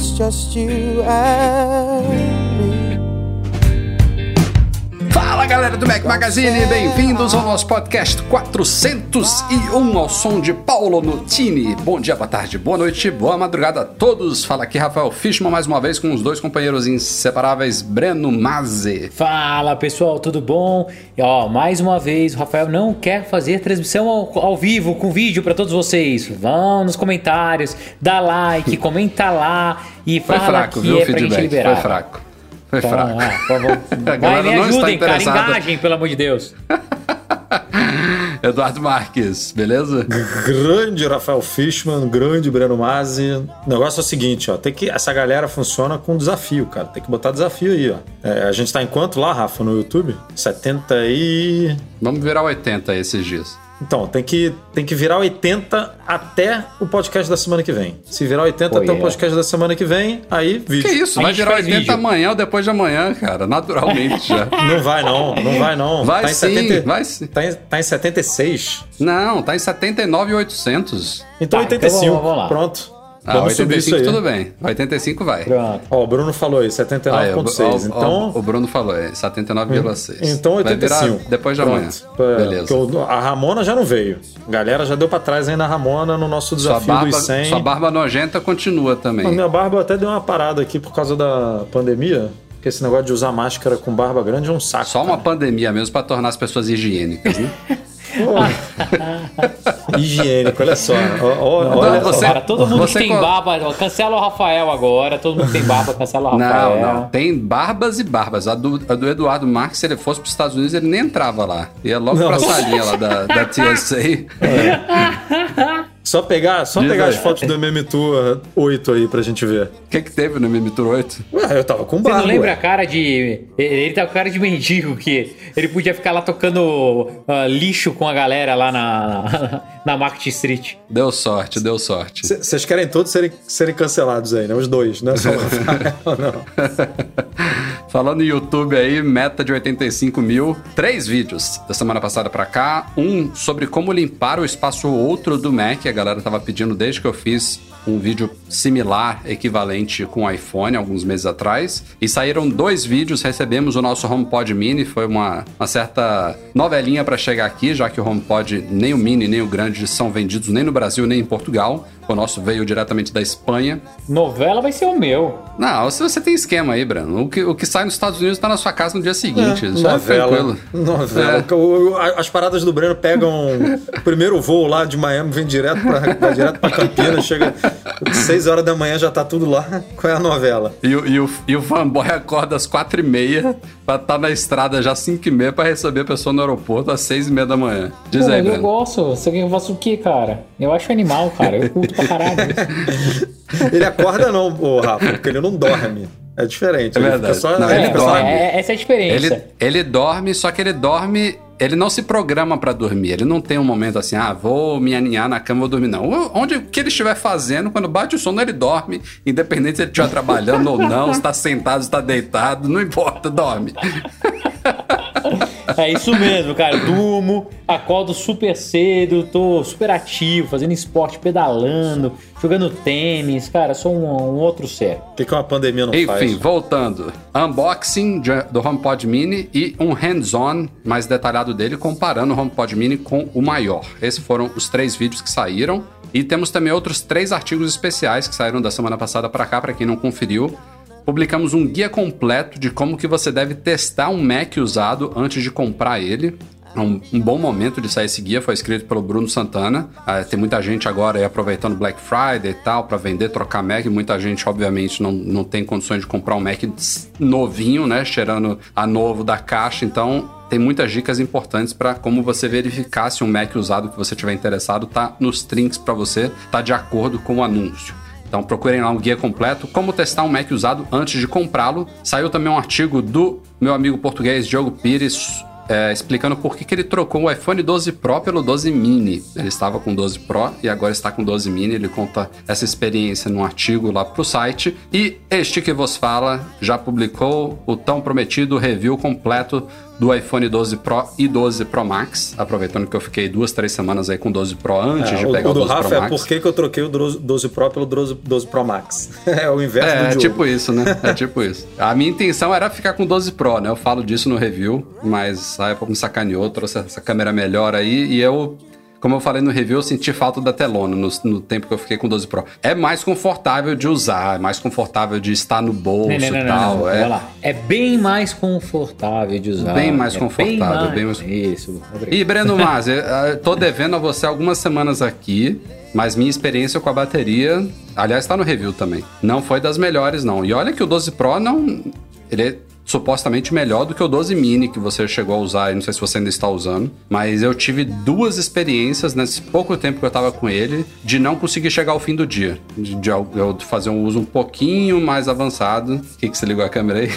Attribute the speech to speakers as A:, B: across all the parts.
A: It's just you and
B: galera do Mac Magazine, bem-vindos ao nosso podcast 401 ao som de Paulo Nutini. Bom dia, boa tarde, boa noite, boa madrugada a todos. Fala aqui Rafael Fishman mais uma vez com os dois companheiros inseparáveis, Breno Mazzi.
C: Fala pessoal, tudo bom? E, ó, mais uma vez, o Rafael não quer fazer transmissão ao, ao vivo com vídeo para todos vocês. Vão nos comentários, dá like, comenta lá e
B: Foi
C: fala
B: fraco,
C: que
B: viu,
C: é
B: o
C: pra gente
B: feedback?
C: liberar.
B: Foi fraco.
C: Então,
B: fraco.
C: ah, por favor.
B: A
C: Vai, me
B: não está
C: ajudem, cara, engajem, pelo amor de Deus.
B: Eduardo Marques, beleza?
D: Grande Rafael Fishman, grande Breno Mazzi. O negócio é o seguinte, ó, tem que essa galera funciona com desafio, cara. Tem que botar desafio aí, ó. É, a gente tá em quanto lá, Rafa, no YouTube? 70 e
B: Vamos virar 80 esses dias.
D: Então, tem que, tem que virar 80 até o podcast da semana que vem. Se virar 80
C: Oh,
D: até o
C: yeah.
D: podcast da semana que vem, aí vídeo.
B: Que isso? Vai virar
C: faz
B: 80
C: vídeo.
B: amanhã ou depois de amanhã, cara. Naturalmente já.
D: Não vai não, não vai não.
B: Vai
D: tá em
B: sim,
D: 70
B: vai sim.
D: Tá em, tá em 76.
B: Não, tá em 79,800.
D: Então
C: Tá, então
D: 85.
C: vamos lá.
D: Pronto.
B: Ah,
D: Vamos subir isso
B: 85
D: aí.
B: tudo bem. 85 vai.
C: Pronto.
D: Ó, o Bruno falou aí,
B: Aí, ó,
D: 79.6.
B: ó, ó,
D: então,
B: o Bruno falou, é 79,6.
D: Então
B: Vai
D: 85.
B: virar depois de amanhã.
D: Pronto.
B: Beleza.
D: o- a Ramona já não veio. A galera já deu pra trás aí na Ramona no nosso
B: Sua
D: desafio
B: barba,
D: dos 100.
B: sua barba nojenta continua também.
D: A minha barba até deu uma parada aqui por causa da pandemia. Porque esse negócio de usar máscara com barba grande é um saco.
B: Só uma
D: cara.
B: pandemia mesmo pra tornar as pessoas higiênicas, né?
D: higiênico, olha só. Ó, ó,
B: Não,
D: olha,
B: você-
C: Cara, todo mundo
B: você
C: que tem
B: co-
C: barba, cancela o Rafael agora. Todo mundo que tem barba, cancela o Rafael.
B: Não, não. Tem barbas e barbas. A do, a do Eduardo Marques, se ele fosse pros Estados Unidos, ele nem entrava lá. Ia logo
D: Não.
B: pra salinha lá da, da TSA.
D: Só pegar, só
B: Diz
D: pegar
B: aí.
D: as fotos do MM Tour 8 aí pra gente ver.
B: O que que teve no Mimi Tour 8?
D: Ué, eu tava com
C: Você
D: barba.
C: não lembra a
D: ué.
C: cara de. Ele tá com cara de mendigo que ele podia ficar lá tocando ah, lixo com a galera lá na, na Market Street.
B: Deu sorte, deu sorte.
D: Vocês querem todos serem, serem cancelados aí, né? Os dois, não é só o Rafael, não.
B: Falando em YouTube aí, meta de 85 mil. Três vídeos da semana passada pra cá. Um sobre como limpar o espaço outro do Mac. A galera tava pedindo desde que eu fiz um vídeo similar, equivalente com o iPhone, alguns meses atrás. E saíram dois vídeos, recebemos o nosso HomePod Mini. Foi uma, uma certa novelinha pra chegar aqui, já que o HomePod, nem o Mini nem o Grande, são vendidos nem no Brasil nem em Portugal. O nosso veio diretamente da Espanha.
C: Novela vai ser o meu.
B: Não, se você tem esquema aí, Brano. O que, o que sai nos Estados Unidos tá na sua casa no dia seguinte. Isso é
D: novela.
B: tranquilo.
D: Novela.
B: É.
D: O- As paradas do Breno pegam o primeiro voo lá de Miami, vem direto pra, vai direto pra Campinas, chega 6 horas da manhã, já tá tudo lá. Qual é a novela?
B: E, o- e o, e o fanboy acorda às quatro e meia pra estar na estrada já às cinco e meia pra receber a pessoa no aeroporto às seis e meia da manhã. Diz
C: Pô,
B: aí,
C: eu gosto. Você que faça o quê, cara? Eu acho animal, cara. Eu curto pra caralho.
D: Ele acorda não, ô Rafa, porque ele não dorme. É diferente.
B: É
D: ele
B: verdade.
D: Fica só,
B: Não,
D: ele
B: dorme.
C: É, essa é a diferença.
B: Ele, ele dorme, só que ele dorme. Ele não se programa pra dormir. Ele não tem um momento assim, ah, vou me aninhar na cama, vou dormir. Não. Onde que ele estiver fazendo, quando bate o sono, ele dorme. Independente se ele estiver trabalhando ou não, se tá sentado, se tá deitado, não importa, dorme.
C: É isso mesmo, cara. Durmo, acordo super cedo, tô super ativo, fazendo esporte, pedalando, jogando tênis. Cara, sou um, um outro ser.
D: O que, que uma pandemia não
B: Enfim,
D: faz?
B: voltando. Unboxing de- do HomePod Mini e um hands-on mais detalhado dele, comparando o HomePod Mini com o maior. Esses foram os três vídeos que saíram. E temos também outros três artigos especiais que saíram da semana passada para cá, para quem não conferiu. Publicamos um guia completo de como que você deve testar um Mac usado antes de comprar ele. é um, um bom momento de sair esse guia, foi escrito pelo Bruno Santana. Ah, tem muita gente agora aí aproveitando Black Friday e tal, para vender, trocar Mac. Muita gente, obviamente, não, não tem condições de comprar um Mac novinho, né? Cheirando a novo da caixa. Então, tem muitas dicas importantes para como você verificar se um Mac usado que você tiver interessado tá nos trinks para você, tá de acordo com o anúncio. Então procurem lá um guia completo, como testar um Mac usado antes de comprá-lo. Saiu também um artigo do meu amigo português Diogo Pires é, explicando por que, que ele trocou o iPhone 12 Pro pelo 12 Mini. Ele estava com 12 Pro e agora está com 12 Mini. Ele conta essa experiência num artigo lá pro site. E este que vos fala já publicou o tão prometido review completo do iPhone 12 Pro e 12 Pro Max. Aproveitando que eu fiquei duas, três semanas aí com 12 Pro antes
D: É,
B: de pegar
D: o
B: o,
D: do
B: 12
D: Rafa
B: Pro
D: é
B: Max.
D: por que que eu troquei o 12 12 Pro pelo 12, 12 Pro Max. é o inverso
B: É,
D: do
B: é tipo isso, né? É tipo isso. A minha intenção era ficar com 12 Pro, né? Eu falo disso no review, mas a Apple me sacaneou, trouxe essa câmera melhor aí e eu. Como eu falei no review, eu senti falta da telona no, no tempo que eu fiquei com 12 Pro. É mais confortável de usar, é mais confortável de estar no bolso
C: Não, não,
B: e tal.
C: não,
B: é,
C: lá. É bem mais confortável de usar.
B: Bem mais
C: É
B: confortável, bem mais-
C: Isso. obrigado.
B: E Breno Mas, eu, eu tô devendo a você algumas semanas aqui, mas minha experiência com a bateria, aliás, tá no review também. Não foi das melhores, não. E olha que o 12 Pro não. Ele é supostamente melhor do que o 12 mini que você chegou a usar, e não sei se você ainda está usando, mas eu tive duas experiências nesse pouco tempo que eu tava com ele de não conseguir chegar ao fim do dia, de, de eu fazer um uso um pouquinho mais avançado. O que que você ligou a câmera aí?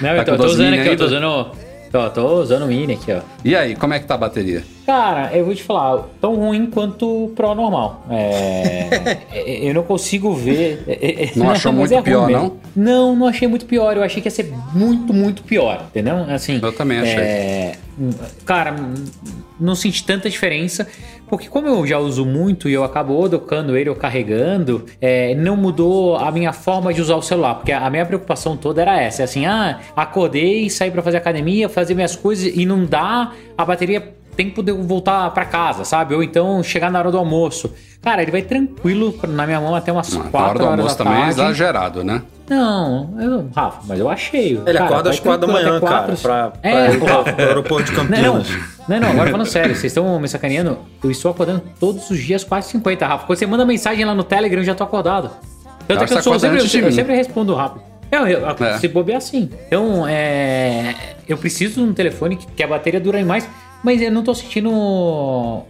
C: Não,
B: Tá
C: eu tô, tô
B: 12
C: usando aqui, eu tô usando. Tô, tô usando o Mini aqui, ó.
B: E aí, como é que tá a bateria?
C: Cara, eu vou te falar, tão ruim quanto o Pro normal. É, é, eu não consigo ver. é, é,
B: Não achou
C: mas
B: muito
C: ruim
B: pior,
C: mesmo. Não, não achei muito pior. Eu achei que ia ser muito, muito pior, entendeu? Assim.
B: Eu também achei.
C: é, cara, não senti tanta diferença. Porque como eu já uso muito e eu acabo docando ele ou carregando, é, não mudou a minha forma de usar o celular. Porque a minha preocupação toda era essa. É assim, ah, acordei, saí pra fazer academia, fazer minhas coisas e não dá, a bateria tem que poder voltar pra casa, sabe? Ou então chegar na hora do almoço. Cara, ele vai tranquilo na minha mão até umas
B: Na hora
C: 4
B: do
C: horas
B: almoço também é
C: tarde.
B: exagerado, né?
C: Não, eu, Rafa, mas eu achei.
D: Ele
C: Cara,
D: acorda às 4 da manhã,
C: até
D: cara,
C: quatro.
D: pra, pra
C: É,
D: ir pro, pro aeroporto de
C: não, não,
D: Campinas.
C: não, não, agora falando sério, vocês estão me sacaneando. Eu estou acordando todos os dias, quase 50, Rafa. Quando você manda mensagem lá no Telegram, eu já tô acordado. Tanto
B: Eu
C: é que eu, sou, sempre,
B: de
C: eu,
B: mim.
C: sempre respondo rápido. Eu, eu,
B: É.
C: Se bobear assim. Então, é, eu preciso de um telefone que, que a bateria dure mais, mas eu não tô sentindo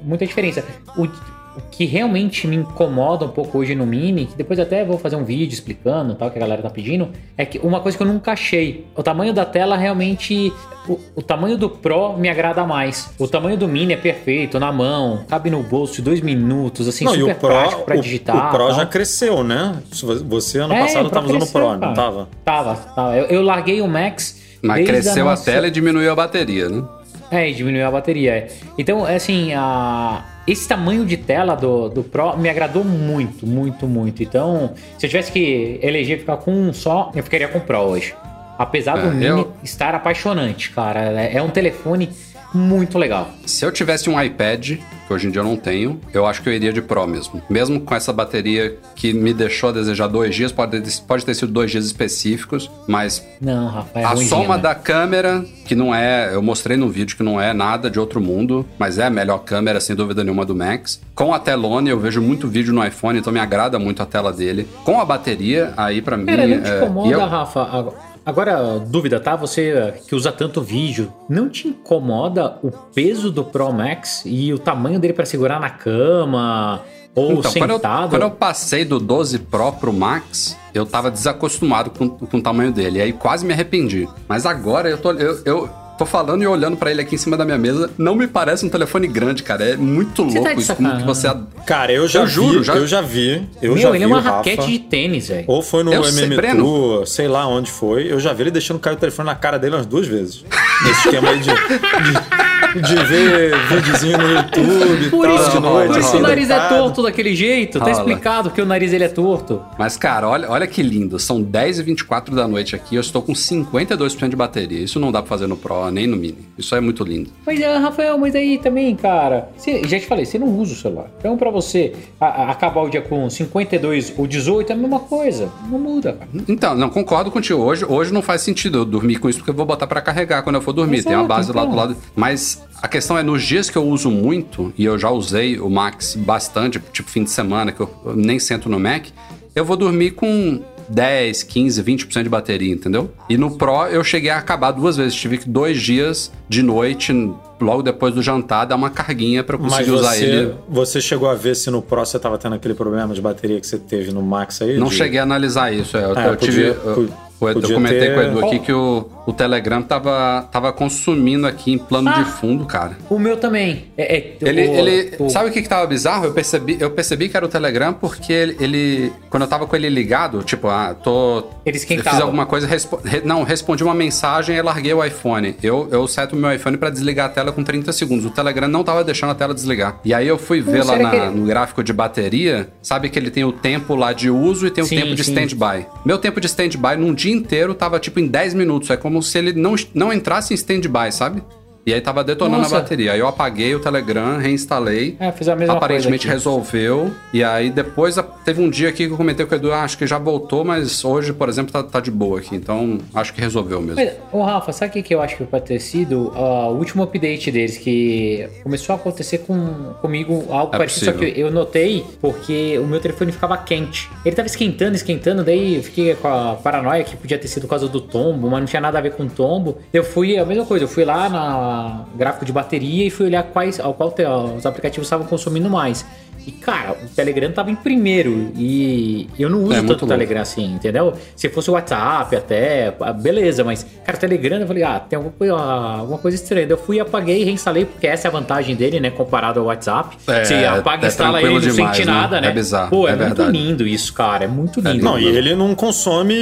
C: muita diferença. O, o que realmente me incomoda um pouco hoje no Mini, que depois até vou fazer um vídeo explicando tal, que a galera tá pedindo, é que uma coisa que eu nunca achei. O tamanho da tela realmente. O, o tamanho do Pro me agrada mais. O tamanho do Mini é perfeito, na mão, cabe no bolso, dois minutos, assim,
D: Não, e
C: super
D: o Pro,
C: prático pra
D: o,
C: digitar.
D: o Pro
C: tal.
D: já cresceu, né? Você ano
C: É,
D: passado tava usando o Pro, não tava?
C: Tava, tava. Eu, eu larguei o Max.
B: Mas cresceu a
C: nossa-
B: tela e diminuiu a bateria, né?
C: É, e diminuiu a bateria. é. Então, é assim, a... esse tamanho de tela do, do Pro me agradou muito, muito, muito. Então, se eu tivesse que eleger ficar com um só, eu ficaria com o Pro hoje. Apesar do
B: É,
C: Mini
B: eu-
C: estar apaixonante, cara. É um telefone muito legal.
B: Se eu tivesse um iPad, que hoje em dia eu não tenho, eu acho que eu iria de Pro mesmo. Mesmo com essa bateria que me deixou a desejar dois dias, pode, pode ter sido dois dias específicos, mas
C: Não, Rafa, é
B: a
C: ruimzinho,
B: soma
C: né?
B: da câmera, que não é. Eu mostrei no vídeo que não é nada de outro mundo, mas é a melhor câmera, sem dúvida nenhuma, do Max. Com a telona, eu vejo muito vídeo no iPhone, então me agrada muito a tela dele. Com a bateria, aí pra mim.
C: Cara, não te
B: é,
C: incomoda,
B: e eu-
C: Rafa? Agora- dúvida, tá? Você que usa tanto vídeo, não te incomoda o peso do Pro Max e o tamanho dele pra segurar na cama ou
B: Então, quando eu,
C: sentado?
B: quando eu passei do 12 Pro pro Max, eu tava desacostumado com, com o tamanho dele. E aí quase me arrependi. Mas agora eu tô, eu, eu tô falando e olhando pra ele aqui em cima da minha mesa. Não me parece um telefone grande, cara. É muito
C: Você tá
B: louco
C: de
B: isso. Como que você.
D: Cara, eu já
B: Eu
D: vi,
B: juro, já-
D: eu já vi. Eu
C: Meu,
D: já
C: ele
D: vi
C: é uma
D: Rafa.
C: raquete de tênis, velho.
D: Ou foi no
B: Eu sei,
D: MM
B: Breno.
D: Tour, sei lá onde foi. Eu já vi ele deixando cair o telefone na cara dele umas duas vezes. Nesse esquema aí de, de, de ver videozinho no YouTube
C: Por
D: tal,
C: isso,
D: de noite.
C: por isso
D: assim,
C: o nariz é torto daquele jeito. Tá
B: Rola.
C: explicado que o nariz ele é torto.
B: Mas, cara, olha, olha que lindo. São 10 e 24 da noite aqui. Eu estou com 52% de bateria. Isso não dá pra fazer no Pro, nem no Mini. Isso é muito lindo.
C: Mas, ah, Rafael, mas aí também, cara, você- já te falei, você não usa o celular. Então, pra você a- a- acabar o dia com 52 ou 18 é a mesma coisa. Não muda, cara.
B: Então, não, concordo contigo. Hoje, hoje não faz sentido eu dormir com isso, porque eu vou botar pra carregar quando eu for dormir. Tem uma
C: Exato,
B: base lá
C: então.
B: do lado. Mas A questão é, nos dias que eu uso muito, e eu já usei o Max bastante, tipo fim de semana, que eu nem sento no Mac, eu vou dormir com 10, 15, 20% de bateria, entendeu? E no Pro eu cheguei a acabar duas vezes. Tive que dois dias de noite, logo depois do jantar, dar uma carguinha pra eu
D: Mas
B: conseguir usar
D: você,
B: ele.
D: você chegou a ver se no Pro você tava tendo aquele problema de bateria que você teve no Max aí?
B: Não
D: de-
B: cheguei a analisar isso. é, Eu,
D: É,
B: eu tive.
D: podia-
B: eu-
D: po-
B: eu comentei
D: ter-
B: com o Edu aqui que o, o Telegram tava, tava consumindo aqui em plano de fundo, cara.
C: O meu também. É, é,
B: Ele,
C: o-
B: ele
C: o-
B: sabe o que, que tava bizarro? Eu percebi, eu percebi que era o Telegram porque ele, ele- quando eu tava com ele ligado, tipo, ah, tô
C: Ele
B: eu
C: esquentava.
B: fiz alguma coisa, respo- re- não, respondi uma mensagem e larguei o iPhone. Eu, eu seto o meu iPhone pra desligar a tela com 30 segundos. O Telegram não tava deixando a tela desligar. E aí eu fui ver lá na-
C: ele-
B: no gráfico de bateria, sabe que ele tem o tempo lá de uso e tem o
C: Sim,
B: tempo de stand-by. Meu tempo de stand-by num dia inteiro tava tipo em 10 minutos. É como se ele não, não entrasse em stand-by, sabe? E aí tava detonando
C: Nossa.
B: a bateria. Aí eu apaguei o Telegram, reinstalei.
C: É, fiz a mesma
B: Aparentemente
C: coisa
B: resolveu. E aí depois teve um dia aqui que eu comentei com o Edu, ah, acho que já voltou, mas hoje, por exemplo, tá, tá de boa aqui. Então acho que resolveu mesmo.
C: Mas, ô Rafa, sabe o que, que eu acho que pode ter sido? Ah, o último update deles, que começou a acontecer com, comigo algo
B: É
C: parecido, só que eu notei porque o meu telefone ficava quente. Ele tava esquentando, esquentando, daí eu fiquei com a paranoia que podia ter sido por causa do tombo, mas não tinha nada a ver com tombo. Eu fui, a mesma coisa, eu fui lá na gráfico de bateria e fui olhar quais, ao qual os aplicativos estavam consumindo mais. E, cara, o Telegram tava em primeiro. E eu não uso
B: É,
C: tanto o. Telegram assim, entendeu? Se fosse o WhatsApp até, ah, beleza, mas, cara, o Telegram, eu falei, ah, tem alguma coisa, alguma coisa estranha. Eu fui, apaguei e reinstalei, porque essa é a vantagem dele, né, comparado ao WhatsApp.
B: É,
C: Você apaga e
B: é
C: instala ele, não
B: demais,
C: sente
B: né?
C: nada, né?
B: É bizarro,
C: Pô, é,
B: é
C: muito
B: verdade.
C: lindo isso, cara, é muito lindo.
D: Não, e ele não consome.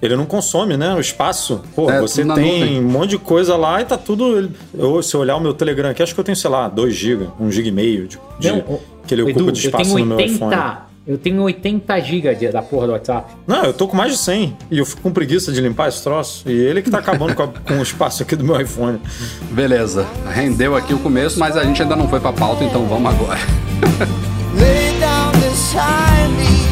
D: Ele não consome, né? O espaço. Pô,
B: É,
D: você tem
B: nuvem.
D: um monte de coisa lá e tá tudo. Eu, se eu olhar o meu Telegram aqui, acho que eu tenho, sei lá, 2 GB, 1 GB e meio de, de-
C: Não, o-
D: que ele ocupa
C: Edu,
D: de
C: eu
D: espaço
C: tenho
D: no meu
C: 80,
D: iPhone.
C: Eu tenho 80 GB de- da porra do WhatsApp.
D: Não, eu tô com mais de 100 e eu fico com preguiça de limpar esse troço. E ele que tá acabando com, a- com o espaço aqui do meu iPhone.
B: Beleza. Rendeu aqui o começo, mas a gente ainda não foi pra pauta, então vamos agora.
A: Lay down beside me.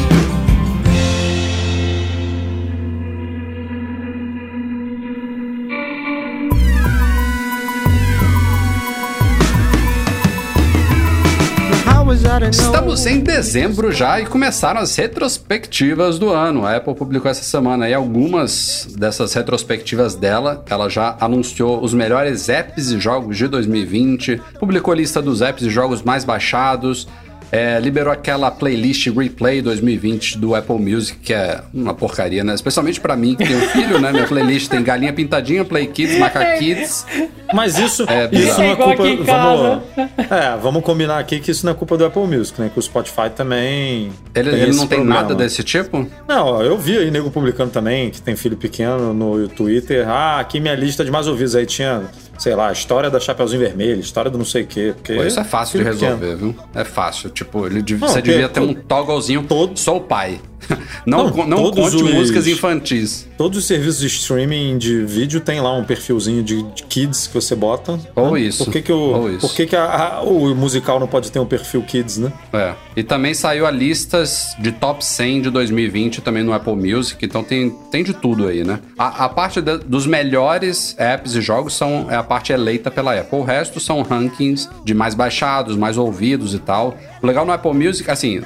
B: Estamos em dezembro já e começaram as retrospectivas do ano. A Apple publicou essa semana aí algumas dessas retrospectivas dela. Ela já anunciou os melhores apps e jogos de 2020, publicou a lista dos apps e jogos mais baixados. É, liberou aquela playlist Replay 2020 do Apple Music, que é uma porcaria, né? Especialmente pra mim, que tem um filho, né? Minha playlist tem Galinha Pintadinha, Play Kids, Maca Kids.
D: Mas isso,
B: É,
D: isso não é
C: igual
D: culpa.
C: aqui em
D: Vamos, é, vamos combinar aqui que isso não é culpa do Apple Music, né? Que o Spotify também.
B: Ele,
D: tem
B: ele
D: esse
B: não tem
D: problema.
B: nada desse tipo?
D: Não, eu vi aí nego publicando também, que tem filho pequeno no Twitter. Ah, aqui minha lista de mais ouvidos. Aí tinha, sei lá, história da Chapeuzinho Vermelho, história do não sei o quê. Porque
B: Pô, isso é fácil de
D: filho pequeno.
B: resolver, viu? É fácil. Tipo, ele
D: Não,
B: você devia ter um
D: to-
B: togglezinho.
D: todo-
B: Sou o pai. Não,
D: Não,
B: não conte
D: os-
B: músicas infantis.
D: Todos os serviços de streaming de vídeo tem lá um perfilzinho de, de kids que você bota.
B: Ou
D: né?
B: isso,
D: Por que, que, o. Por que, que a- a- o musical não pode ter um perfil kids, né?
B: É. E também saiu a listas de top 100 de 2020 também no Apple Music, então tem, tem de tudo aí, né? A, a parte da- dos melhores apps e jogos são, é a parte eleita pela Apple. O resto são rankings de mais baixados, mais ouvidos e tal. O legal no Apple Music, assim,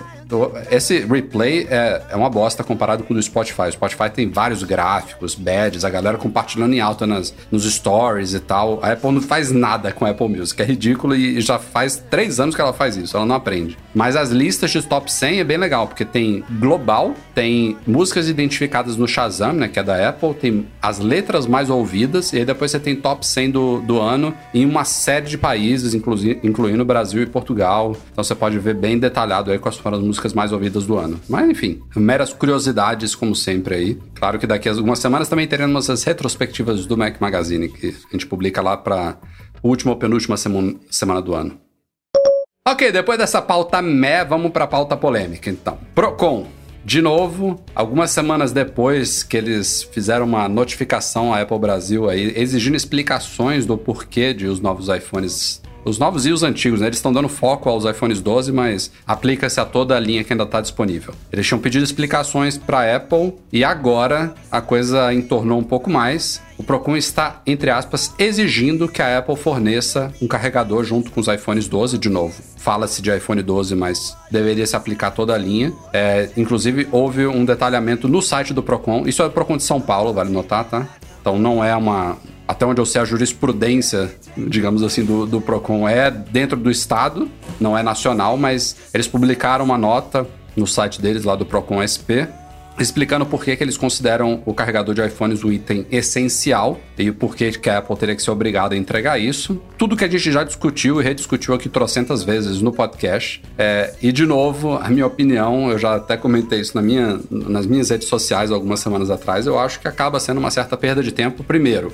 B: esse replay é, é uma bosta comparado com o do Spotify. O Spotify tem vários gráficos, badges, a galera compartilhando em alta nas, nos stories e tal. A Apple não faz nada com a Apple Music. É ridículo e já faz três anos que ela faz isso. Ela não aprende. Mas as listas de top 100 é bem legal, porque tem global, tem músicas identificadas no Shazam, né, que é da Apple, tem as letras mais ouvidas, e aí depois você tem top 100 do, do ano em uma série de países, inclusi- incluindo Brasil e Portugal. Então você pode ver bem detalhado aí quais foram as músicas mais ouvidas do ano. Mas enfim, meras curiosidades, como sempre aí. Claro que daqui a algumas semanas também teremos as retrospectivas do Mac Magazine, que a gente publica lá para última ou penúltima semana, do ano. Ok, depois dessa pauta mé, vamos pra pauta polêmica, então. Procon. De novo, algumas semanas depois que eles fizeram uma notificação à Apple Brasil aí, exigindo explicações do porquê de os novos iPhones os novos e os antigos, né? Eles estão dando foco aos iPhones 12, mas aplica-se a toda a linha que ainda está disponível. Eles tinham pedido explicações para Apple e agora a coisa entornou um pouco mais. O Procon está, entre aspas, exigindo que a Apple forneça um carregador junto com os iPhones 12, de novo. Fala-se de iPhone 12, mas deveria se aplicar toda a linha. É, inclusive, houve um detalhamento no site do Procon. Isso é o Procon de São Paulo, vale notar, tá? Então não é uma, até onde eu sei, a jurisprudência, digamos assim, do, do PROCON é dentro do Estado, não é nacional, mas eles publicaram uma nota no site deles, lá do PROCON SP, explicando por que, que eles consideram o carregador de iPhones um item essencial e por que, que a Apple teria que ser obrigada a entregar isso. Tudo que a gente já discutiu e rediscutiu aqui trocentas vezes no podcast. É, e, de novo, a minha opinião, eu já até comentei isso na minha, nas minhas redes sociais algumas semanas atrás, eu acho que acaba sendo uma certa perda de tempo. Primeiro,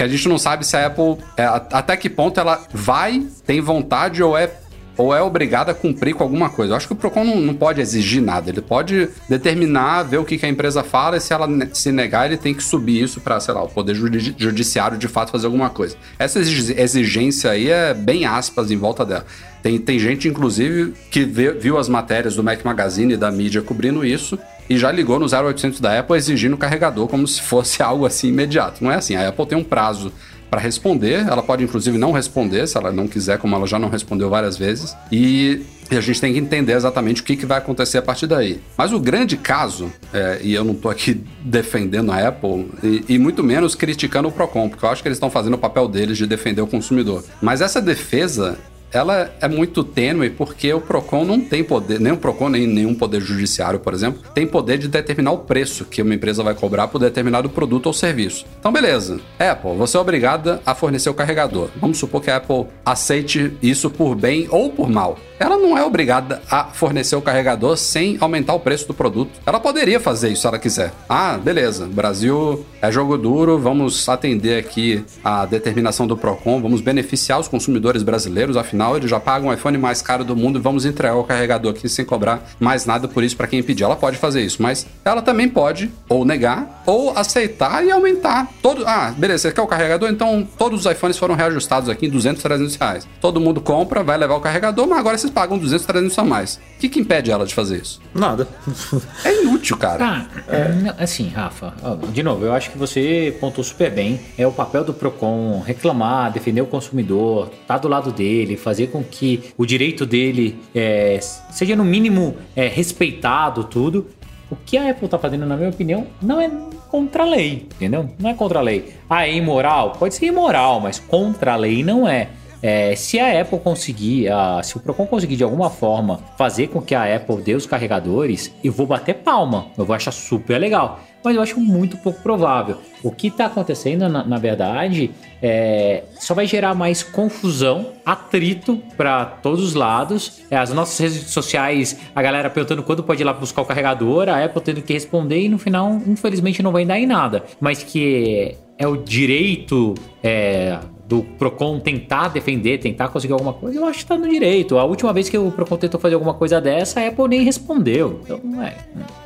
B: que a gente não sabe se a Apple, é, até que ponto ela vai, tem vontade ou é ou é obrigada a cumprir com alguma coisa. Eu acho que o Procon não, não pode exigir nada. Ele pode determinar, ver o que, que a empresa fala e se ela se negar, ele tem que subir isso para, sei lá, o poder judiciário de fato fazer alguma coisa. Essa exigência aí é bem aspas em volta dela. Tem, tem gente, inclusive, que vê, viu as matérias do Mac Magazine e da mídia cobrindo isso e já ligou no 0800 da Apple exigindo o carregador como se fosse algo assim imediato. Não é assim. A Apple tem um prazo para responder. Ela pode, inclusive, não responder se ela não quiser, como ela já não respondeu várias vezes. E, a gente tem que entender exatamente o que, que vai acontecer a partir daí. Mas o grande caso, é, e eu não estou aqui defendendo a Apple, e, e, muito menos criticando o Procon, porque eu acho que eles estão fazendo o papel deles de defender o consumidor. Mas essa defesa ela é muito tênue porque o Procon não tem poder, nem o Procon, nem nenhum poder judiciário, por exemplo, tem poder de determinar o preço que uma empresa vai cobrar por determinado produto ou serviço. Então, beleza. Apple, você é obrigada a fornecer o carregador. Vamos supor que a Apple aceite isso por bem ou por mal. Ela não é obrigada a fornecer o carregador sem aumentar o preço do produto. Ela poderia fazer isso se ela quiser. Ah, beleza. Brasil é jogo duro, vamos atender aqui a determinação do Procon, vamos beneficiar os consumidores brasileiros, afinal final, eles já pagam o iPhone mais caro do mundo e vamos entregar o carregador aqui sem cobrar mais nada por isso para quem pedir. Ela pode fazer isso, mas ela também pode ou negar ou aceitar e aumentar. Todo, ah, beleza, você quer o carregador? Então todos os iPhones foram reajustados aqui em 200, 300 reais. Todo mundo compra, vai levar o carregador, mas agora pagam 200, 300 a mais. O que, que impede ela de fazer isso?
D: Nada.
C: É inútil, cara. Ah, é. assim, Rafa, de novo, eu acho que você pontou super bem. É o papel do Procon reclamar, defender o consumidor, tá do lado dele, fazer fazer com que o direito dele é, seja no mínimo é, respeitado, tudo. O que a Apple está fazendo, na minha opinião, não é contra a lei, entendeu? Não é contra a lei. Ah, é imoral? Pode ser imoral, mas contra a lei não é. É, se a Apple conseguir, a, se o Procon conseguir de alguma forma fazer com que a Apple dê os carregadores, eu vou bater palma, eu vou achar super legal. Mas eu acho muito pouco provável. O que está acontecendo, na, na verdade, é, só vai gerar mais confusão, atrito para todos os lados. É, as nossas redes sociais, a galera perguntando quando pode ir lá buscar o carregador, a Apple tendo que responder e no final, infelizmente, não vai dar em nada. Mas que é o direito é, do Procon tentar defender, tentar conseguir alguma coisa, eu acho que tá no direito. A última vez que o Procon tentou fazer alguma coisa dessa, a Apple nem respondeu. Então, é.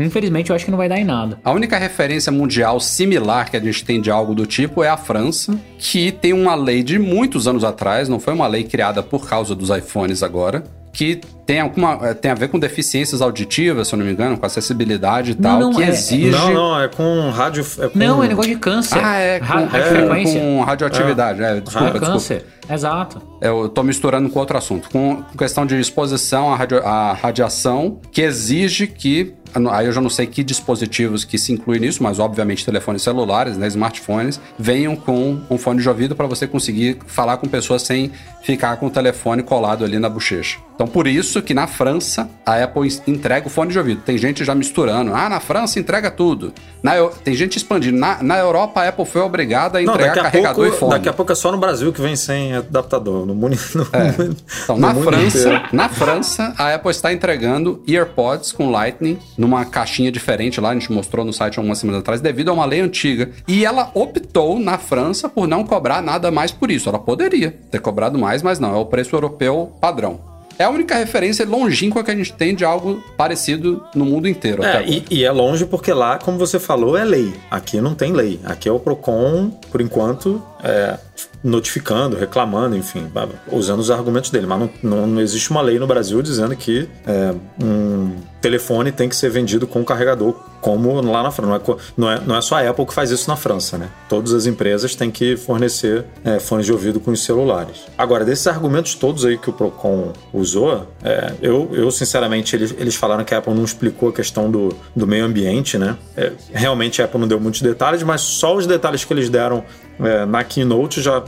C: Infelizmente, eu acho que não vai dar em nada.
B: A única referência mundial similar que a gente tem de algo do tipo é a França, que tem uma lei de muitos anos atrás, não foi uma lei criada por causa dos iPhones agora, que tem alguma é, tem a ver com deficiências auditivas, se eu não me engano, com acessibilidade e tal, não, que é, exige.
D: Não, não, é com rádio.
C: É
D: com...
C: Não, é negócio de câncer.
B: Ah, é com, Ra é, com radioatividade. É. desculpa, desculpa.
C: câncer. Exato.
B: Eu tô misturando com outro assunto. Com, com questão de exposição à, radio, à radiação, que exige que aí eu já não sei que dispositivos que se incluem nisso, mas obviamente telefones celulares, né, smartphones, venham com um fone de ouvido para você conseguir falar com pessoas sem ficar com o telefone colado ali na bochecha. Então, por isso que na França a Apple entrega o fone de ouvido. Tem gente já misturando. Ah, na França entrega tudo. Na, tem gente expandindo. Na, na Europa a Apple foi obrigada a entregar não, carregador
D: pouco,
B: e fone.
D: Daqui a pouco é só no Brasil que vem sem adaptador. No mundo, no,
B: é. Então, no na França, na França, a Apple está entregando EarPods com Lightning numa caixinha diferente lá, a gente mostrou no site algumas semanas atrás, devido a uma lei antiga. E ela optou na França por não cobrar nada mais por isso. Ela poderia ter cobrado mais, mas não, é o preço europeu padrão. É a única referência longínqua que a gente tem de algo parecido no mundo inteiro.
D: É, e, e, é longe porque lá, como você falou, é lei. Aqui não tem lei. Aqui é o PROCON, por enquanto, é, notificando, reclamando, enfim, usando os argumentos dele. Mas não, não, não existe uma lei no Brasil dizendo que é, um telefone tem que ser vendido com carregador, como lá na França. Não é, não é, não é só a Apple que faz isso na França, né? Todas as empresas têm que fornecer é, fones de ouvido com os celulares. Agora, desses argumentos todos aí que o Procon usou, é, eu, eu sinceramente, eles, eles falaram que a Apple não explicou a questão do, do meio ambiente, né? É, realmente a Apple não deu muitos detalhes, mas só os detalhes que eles deram é, na keynote já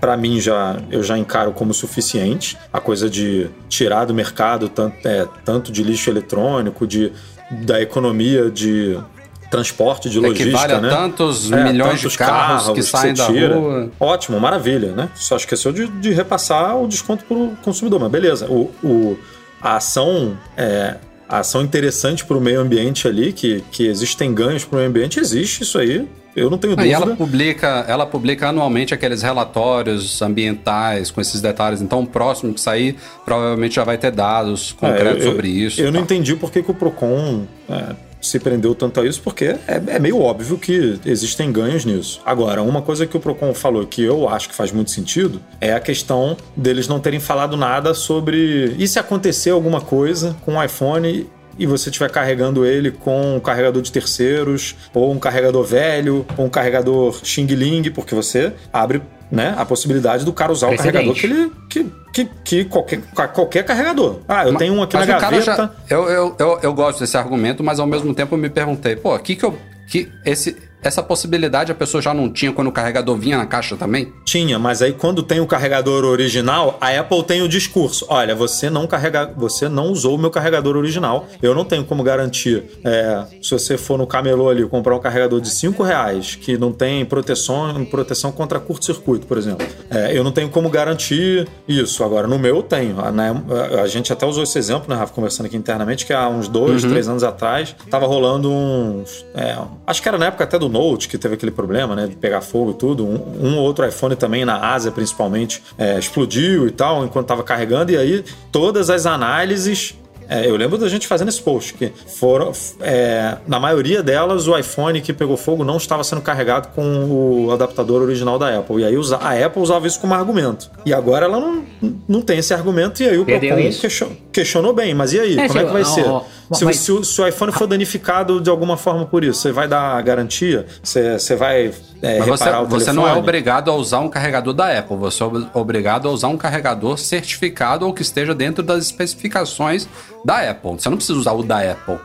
D: para mim já eu já encaro como suficiente a coisa de tirar do mercado tanto, é, tanto de lixo eletrônico de da economia de transporte de logística,
B: Equivale a
D: né?
B: tantos
D: É,
B: milhões
D: tantos
B: de carros, que
D: você
B: saem da
D: tira.
B: rua.
D: Ótimo, maravilha, né? Só esqueceu de, de repassar o desconto para o consumidor, mas beleza. O, o- a ação é, a ação interessante para o meio ambiente ali, que, que existem ganhos para o meio ambiente, existe isso aí. Eu não tenho
B: Ah,
D: dúvida.
B: E ela publica, ela publica anualmente aqueles relatórios ambientais com esses detalhes. Então, o próximo que sair provavelmente já vai ter dados concretos
D: É, eu-
B: sobre isso.
D: Eu
B: e
D: não entendi por que, que o Procon é, se prendeu tanto a isso, porque é, é meio óbvio que existem ganhos nisso. Agora, uma coisa que o Procon falou que eu acho que faz muito sentido é a questão deles não terem falado nada sobre e se acontecer alguma coisa com o iPhone e você estiver carregando ele com um carregador de terceiros, ou um carregador velho, ou um carregador Xing Ling, porque você abre né, a possibilidade do cara usar o
C: Precedente.
D: carregador que ele. Que, que, que qualquer, qualquer carregador. Ah, eu tenho um aqui
B: Mas
D: na
B: o
D: gaveta.
B: já- eu, eu, eu, eu gosto desse argumento, mas ao mesmo tempo eu me perguntei, pô, que que eu. Que esse, essa possibilidade a pessoa já não tinha quando o carregador vinha na caixa também?
D: Tinha, mas aí quando tem o carregador original, a Apple tem o discurso: olha, você não carrega, você não usou o meu carregador original. Eu não tenho como garantir. é, se você for no camelô ali comprar um carregador de 5 reais que não tem proteção, proteção contra curto-circuito, por exemplo. é, eu não tenho como garantir isso. Agora, no meu eu tenho. A, né, a- gente até usou esse exemplo, né, Rafa, conversando aqui internamente, que há uns dois, três anos atrás, tava rolando uns. é, acho que era na época até do Note que teve aquele problema, né? De pegar fogo e tudo. Um, um ou outro iPhone também na Ásia, principalmente, é, explodiu e tal, enquanto tava carregando. E aí, todas as análises. É, eu lembro da gente fazendo esse post, que foram. é, na maioria delas, o iPhone que pegou fogo não estava sendo carregado com o adaptador original da Apple. E aí a Apple usava isso como argumento. E agora ela não, não tem esse argumento, e aí o
C: Perdeu
D: Procon question- questionou bem. Mas e aí?
C: É,
D: como é que vai
C: ó,
D: ser?
C: ó,
D: se,
C: mas-
D: se o, se o iPhone for danificado de alguma forma por isso, você vai dar garantia? Você, você vai é,
B: Mas você,
D: reparar o
B: você não é obrigado a usar um carregador da Apple, você é ob- obrigado a usar um carregador certificado ou que esteja dentro das especificações da Apple. Você não precisa usar o da Apple.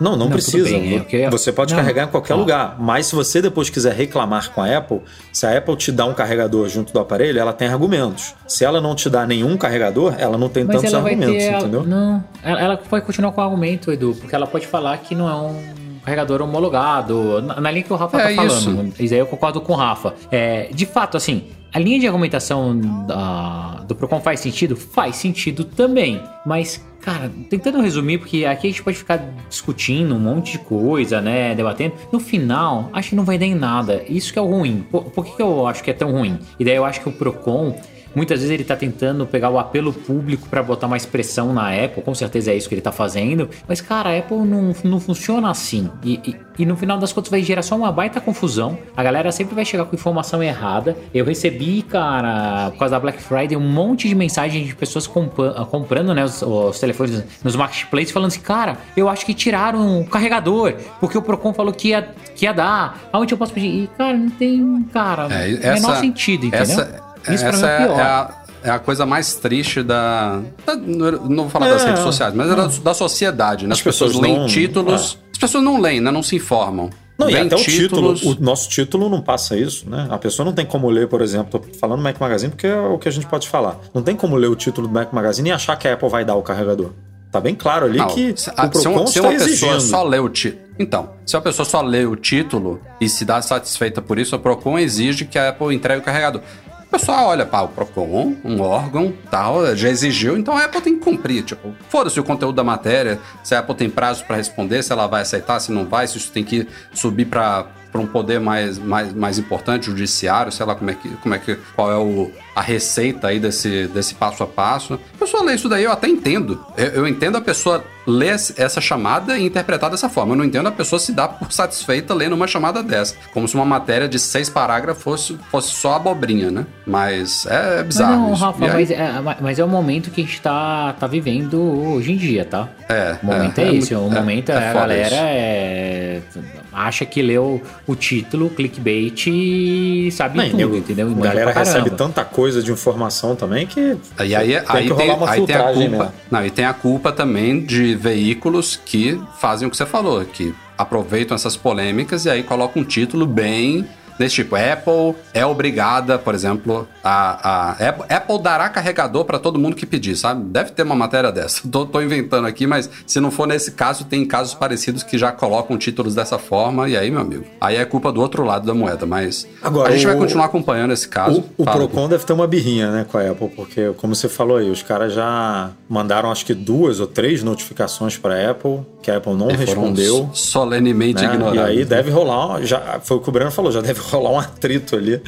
D: Não, não,
C: Não,
D: precisa.
C: bem, é
D: Você pode
C: Não.
D: carregar em qualquer
C: Ó.
D: lugar. Mas se você depois quiser reclamar com a Apple, se a Apple te dá um carregador junto do aparelho, ela tem argumentos. Se ela não te dá nenhum carregador, ela não tem
C: Mas
D: tantos argumentos,
C: ter.
D: entendeu?
C: Não, ela, ela vai continuar com o argumento, Edu, porque ela pode falar que não é um carregador homologado. Na, na linha que o Rafa
B: É
C: tá
B: isso.
C: falando. Isso aí eu concordo com o Rafa. É, de fato, assim. A linha de argumentação da- do Procon faz sentido? Faz sentido também. Mas, cara, tentando resumir, porque aqui a gente pode ficar discutindo um monte de coisa, né? Debatendo. No final, acho que não vai dar em nada. Isso que é o ruim. Por, por que, que eu acho que é tão ruim? E daí eu acho que o Procon Muitas vezes ele tá tentando pegar o apelo público para botar mais pressão na Apple, com certeza é isso que ele tá fazendo. Mas, cara, a Apple não, não funciona assim. E, e, e no final das contas vai gerar só uma baita confusão. A galera sempre vai chegar com informação errada. Eu recebi, cara, por causa da Black Friday, um monte de mensagens de pessoas comprando né, os, os telefones nos marketplaces falando assim, cara, eu acho que tiraram o carregador, porque o Procon falou que ia, que ia dar. Aonde eu posso pedir? E, cara, não tem, cara,
B: É,
C: menor sentido, entendeu?
B: Essa,
C: Isso pra
B: essa
C: mim é
B: é,
C: pior.
B: é a, é a coisa mais triste da. da- não vou falar das
D: É.
B: redes sociais, mas é da, da sociedade, né? As,
D: As
B: pessoas,
D: pessoas
B: leem
D: não-
B: títulos. As pessoas não leem, né? Não se informam.
D: Não, e
B: Vem
D: até o título,
B: títulos.
D: o nosso título não passa isso, né? A pessoa não tem como ler, por exemplo, tô falando Mac Magazine porque é o que a gente pode falar. Não tem como ler o título do Mac Magazine e achar que a Apple vai dar o carregador. Tá bem claro ali
B: Não,
D: que
B: se,
D: o
B: a- se
D: Procon
B: uma, se
D: está
B: uma pessoa
D: exigindo.
B: só lê o título. Então, se a pessoa só lê o título e se dá satisfeita por isso, a Procon exige que a Apple entregue o carregador. A pessoa olha, pá, o Procon, um órgão, tal, já exigiu, então a Apple tem que cumprir. Tipo, foda-se o conteúdo da matéria, se a Apple tem prazo pra responder, se ela vai aceitar, se não vai, se isso tem que subir pra para um poder mais, mais, mais importante, judiciário, sei lá como é que, como é que qual é o, a receita aí desse, desse passo a passo. A pessoa lê isso daí, eu até entendo. Eu, eu entendo a pessoa ler essa chamada e interpretar dessa forma. Eu não entendo a pessoa se dar por satisfeita lendo uma chamada dessa. Como se uma matéria de seis parágrafos fosse, fosse só abobrinha, né? Mas é bizarro.
C: Não,
B: isso.
C: Rafa, mas é, mas é o momento que a gente tá, tá vivendo hoje em dia, tá?
B: É,
C: O momento é,
B: é
C: esse. O
B: muito- é-
C: momento
B: é
C: é, a galera é, acha que leu o título, clickbait e sabe
D: Não,
C: tudo,
D: nego-
C: entendeu? E
D: A galera recebe tanta coisa de informação também que
B: E aí,
D: tem
B: aí
D: que rolar uma
B: aí tem a culpa.
D: mesmo.
B: Não, e tem a culpa também de veículos que fazem o que você falou, que aproveitam essas polêmicas e aí colocam um título bem desse tipo. Apple é obrigada, por exemplo, a, a Apple, Apple dará carregador para todo mundo que pedir, sabe? Deve ter uma matéria dessa. Tô, tô inventando aqui, mas se não for nesse caso, tem casos parecidos que já colocam títulos dessa forma e aí, meu amigo, aí é culpa do outro lado da moeda, mas
D: Agora,
B: a gente vai
D: o-
B: continuar acompanhando esse caso.
D: O, o Procon deve ter uma birrinha, né, com a Apple, porque, como você falou aí, os caras já mandaram acho que duas ou três notificações para Apple, que a Apple não
B: E
D: respondeu.
B: solenemente
D: né? E
B: ignorados.
D: aí deve rolar, já foi o que o Breno falou, já deve rolar um atrito ali.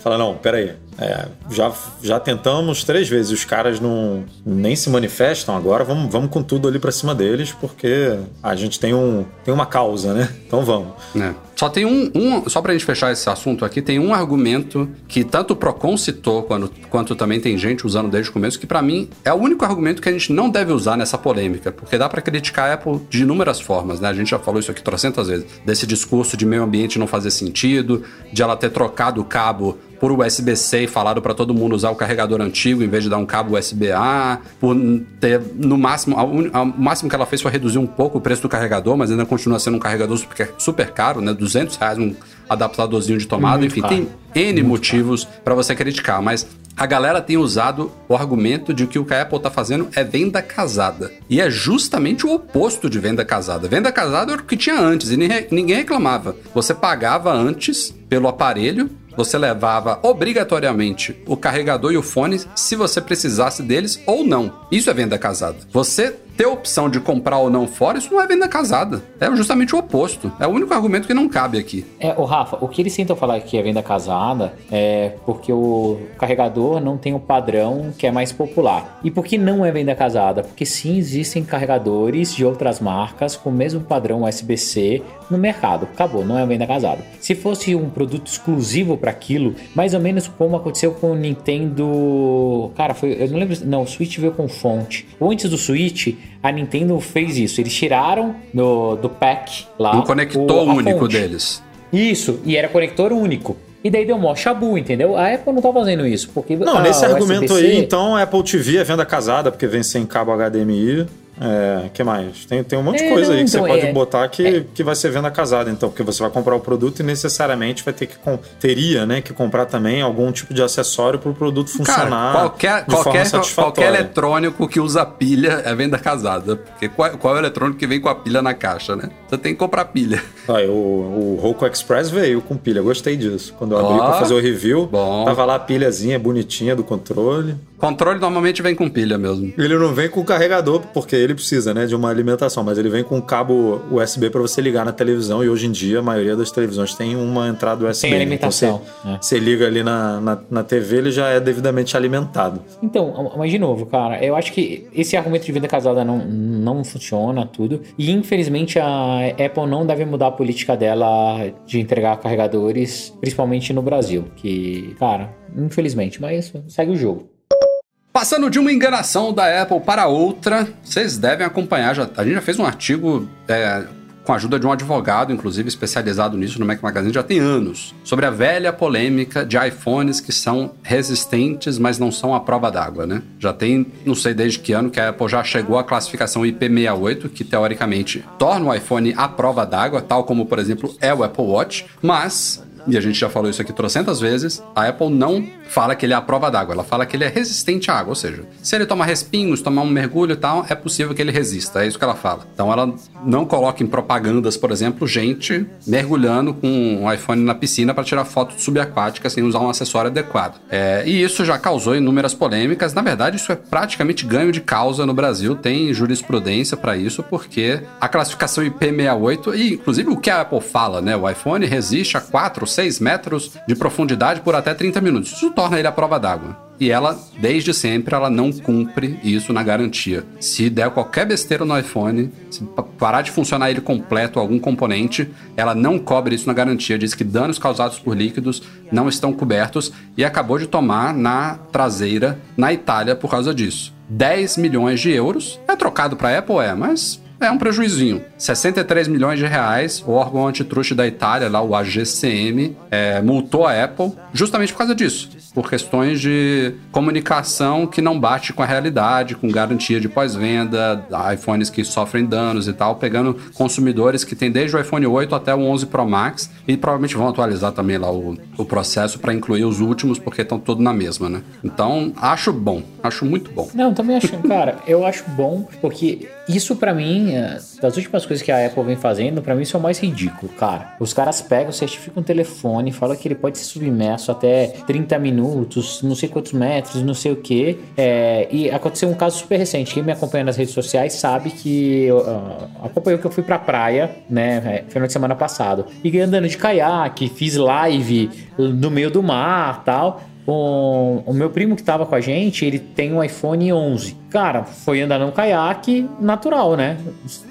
D: Fala, não, peraí, é, já, já tentamos três vezes, os caras não nem se manifestam agora, vamos, vamos com tudo ali pra cima deles, porque a gente tem, um, tem uma causa, né? Então vamos.
B: É. Só tem um, um. Só pra gente fechar esse assunto aqui, tem um argumento que tanto o Procon citou, quando, quanto também tem gente usando desde o começo, que pra mim é o único argumento que a gente não deve usar nessa polêmica, porque dá pra criticar a Apple de inúmeras formas, né? A gente já falou isso aqui trocentas vezes. Desse discurso de meio ambiente não fazer sentido, de ela ter trocado o cabo por USB-C e falado pra todo mundo usar o carregador antigo em vez de dar um cabo USB-A, por ter, no máximo, o máximo que ela fez foi reduzir um pouco o preço do carregador, mas ainda continua sendo um carregador super, super caro, né? 200 reais um adaptadorzinho de tomada,
C: Muito
B: enfim,
C: caro.
B: tem N motivos pra você criticar, mas a galera tem usado o argumento de que o que a Apple tá fazendo é venda casada. E é justamente o oposto de venda casada. Venda casada era o que tinha antes e ninguém reclamava. Você pagava antes pelo aparelho você levava obrigatoriamente o carregador e o fone se você precisasse deles ou não. Isso é venda casada. Você ter a opção de comprar ou não fora, isso não é venda casada. É justamente o oposto. É o único argumento que não cabe aqui.
C: É, o Rafa, o que eles tentam falar que é venda casada é porque o carregador não tem o padrão que é mais popular. E por que não é venda casada? Porque sim existem carregadores de outras marcas com o mesmo padrão USB-C no mercado. Acabou, não é venda casada. Se fosse um produto exclusivo para aquilo, mais ou menos como aconteceu com o Nintendo. Cara, foi. Eu não lembro. Não, o Switch veio com fonte. Ou antes do Switch, a Nintendo fez isso. Eles tiraram do, do pack lá.
B: Um conector
C: o-
B: único
C: fonte.
B: deles.
C: Isso, e era conector único. E daí deu mó chabu, entendeu? A Apple não tá fazendo isso, porque...
D: Não, nesse argumento aí, então, a Apple TV é venda casada, porque vem sem cabo HDMI. É, que mais? Tem, tem um monte de
C: É,
D: coisa aí que você pode
C: é-
D: botar que, que vai ser venda casada, então, porque você vai comprar o produto e necessariamente vai ter que teria, né, que comprar também algum tipo de acessório para o produto funcionar
B: Cara, qualquer,
D: de forma
B: qualquer,
D: satisfatória.
B: qualquer eletrônico que usa pilha é venda casada. Porque qual, qual é o eletrônico que vem com a pilha na caixa, né? Você tem que comprar pilha.
D: Aí, o, o Roku Express veio com pilha, gostei disso. Quando eu abri
B: Ó,
D: para fazer o review,
B: bom.
D: tava lá a pilhazinha bonitinha do controle.
B: Controle normalmente vem com pilha mesmo.
D: Ele não vem com carregador, porque ele precisa, né, de uma alimentação, mas ele vem com um cabo USB para você ligar na televisão e hoje em dia a maioria das televisões tem uma entrada USB.
C: Tem
D: né?
C: alimentação,
D: Então, você, você liga ali na, na, na TV, ele já é devidamente alimentado.
C: Então, mas de novo, cara, eu acho que esse argumento de venda casada não, não funciona, tudo. E infelizmente a Apple não deve mudar a política dela de entregar carregadores, principalmente no Brasil. Que, cara, infelizmente, mas segue o jogo.
B: Passando de uma enganação da Apple para outra, vocês devem acompanhar. Já, a gente já fez um artigo é, com a ajuda de um advogado, inclusive especializado nisso no Mac Magazine, já tem anos, sobre a velha polêmica de iPhones que são resistentes, mas não são à prova d'água, né? Já tem, não sei desde que ano, que a Apple já chegou à classificação IP68, que teoricamente torna o iPhone à prova d'água, tal como, por exemplo, é o Apple Watch, mas e a gente já falou isso aqui trocentas vezes, a Apple não fala que ele é a prova d'água, ela fala que ele é resistente à água, ou seja, se ele tomar respingos, tomar um mergulho e tal, é possível que ele resista, é isso que ela fala. Então ela não coloca em propagandas, por exemplo, gente mergulhando com um iPhone na piscina para tirar foto subaquática sem usar um acessório adequado. É, e isso já causou inúmeras polêmicas, na verdade isso é praticamente ganho de causa no Brasil, tem jurisprudência para isso, porque a classificação IP68, e inclusive o que a Apple fala, né, o iPhone resiste a 4, 6 metros de profundidade por até 30 minutos. Isso torna ele a prova d'água. E ela, desde sempre, ela não cumpre isso na garantia. Se der qualquer besteira no iPhone, se pa- parar de funcionar ele completo, algum componente, ela não cobre isso na garantia. Diz que danos causados por líquidos não estão cobertos e acabou de tomar na traseira na Itália por causa disso. 10 milhões de euros. É trocado para Apple, é, mas é um prejuizinho. 63 milhões de reais, o órgão antitruste da Itália, lá o AGCM, é, multou a Apple justamente por causa disso. Por questões de comunicação que não bate com a realidade, com garantia de pós-venda, iPhones que sofrem danos e tal, pegando consumidores que tem desde o iPhone 8 até o 11 Pro Max e provavelmente vão atualizar também lá o, o processo para incluir os últimos, porque estão todos na mesma, né? Então, acho bom, acho muito bom.
C: Não, também acho, cara, eu acho bom, porque isso pra mim, é, das últimas coisas que a Apple vem fazendo, pra mim isso é o mais ridículo, cara. Os caras pegam, certificam um telefone, falam que ele pode ser submerso até 30 minutos, não sei quantos metros, não sei o que. e aconteceu um caso super recente. Quem me acompanha nas redes sociais sabe que eu, ah, acompanhou que eu fui pra praia, né, é, final de semana passado. E andando de caiaque, fiz live no meio do mar tal. O, meu primo que tava com a gente, ele tem um iPhone 11. Cara, foi andar num caiaque natural, né?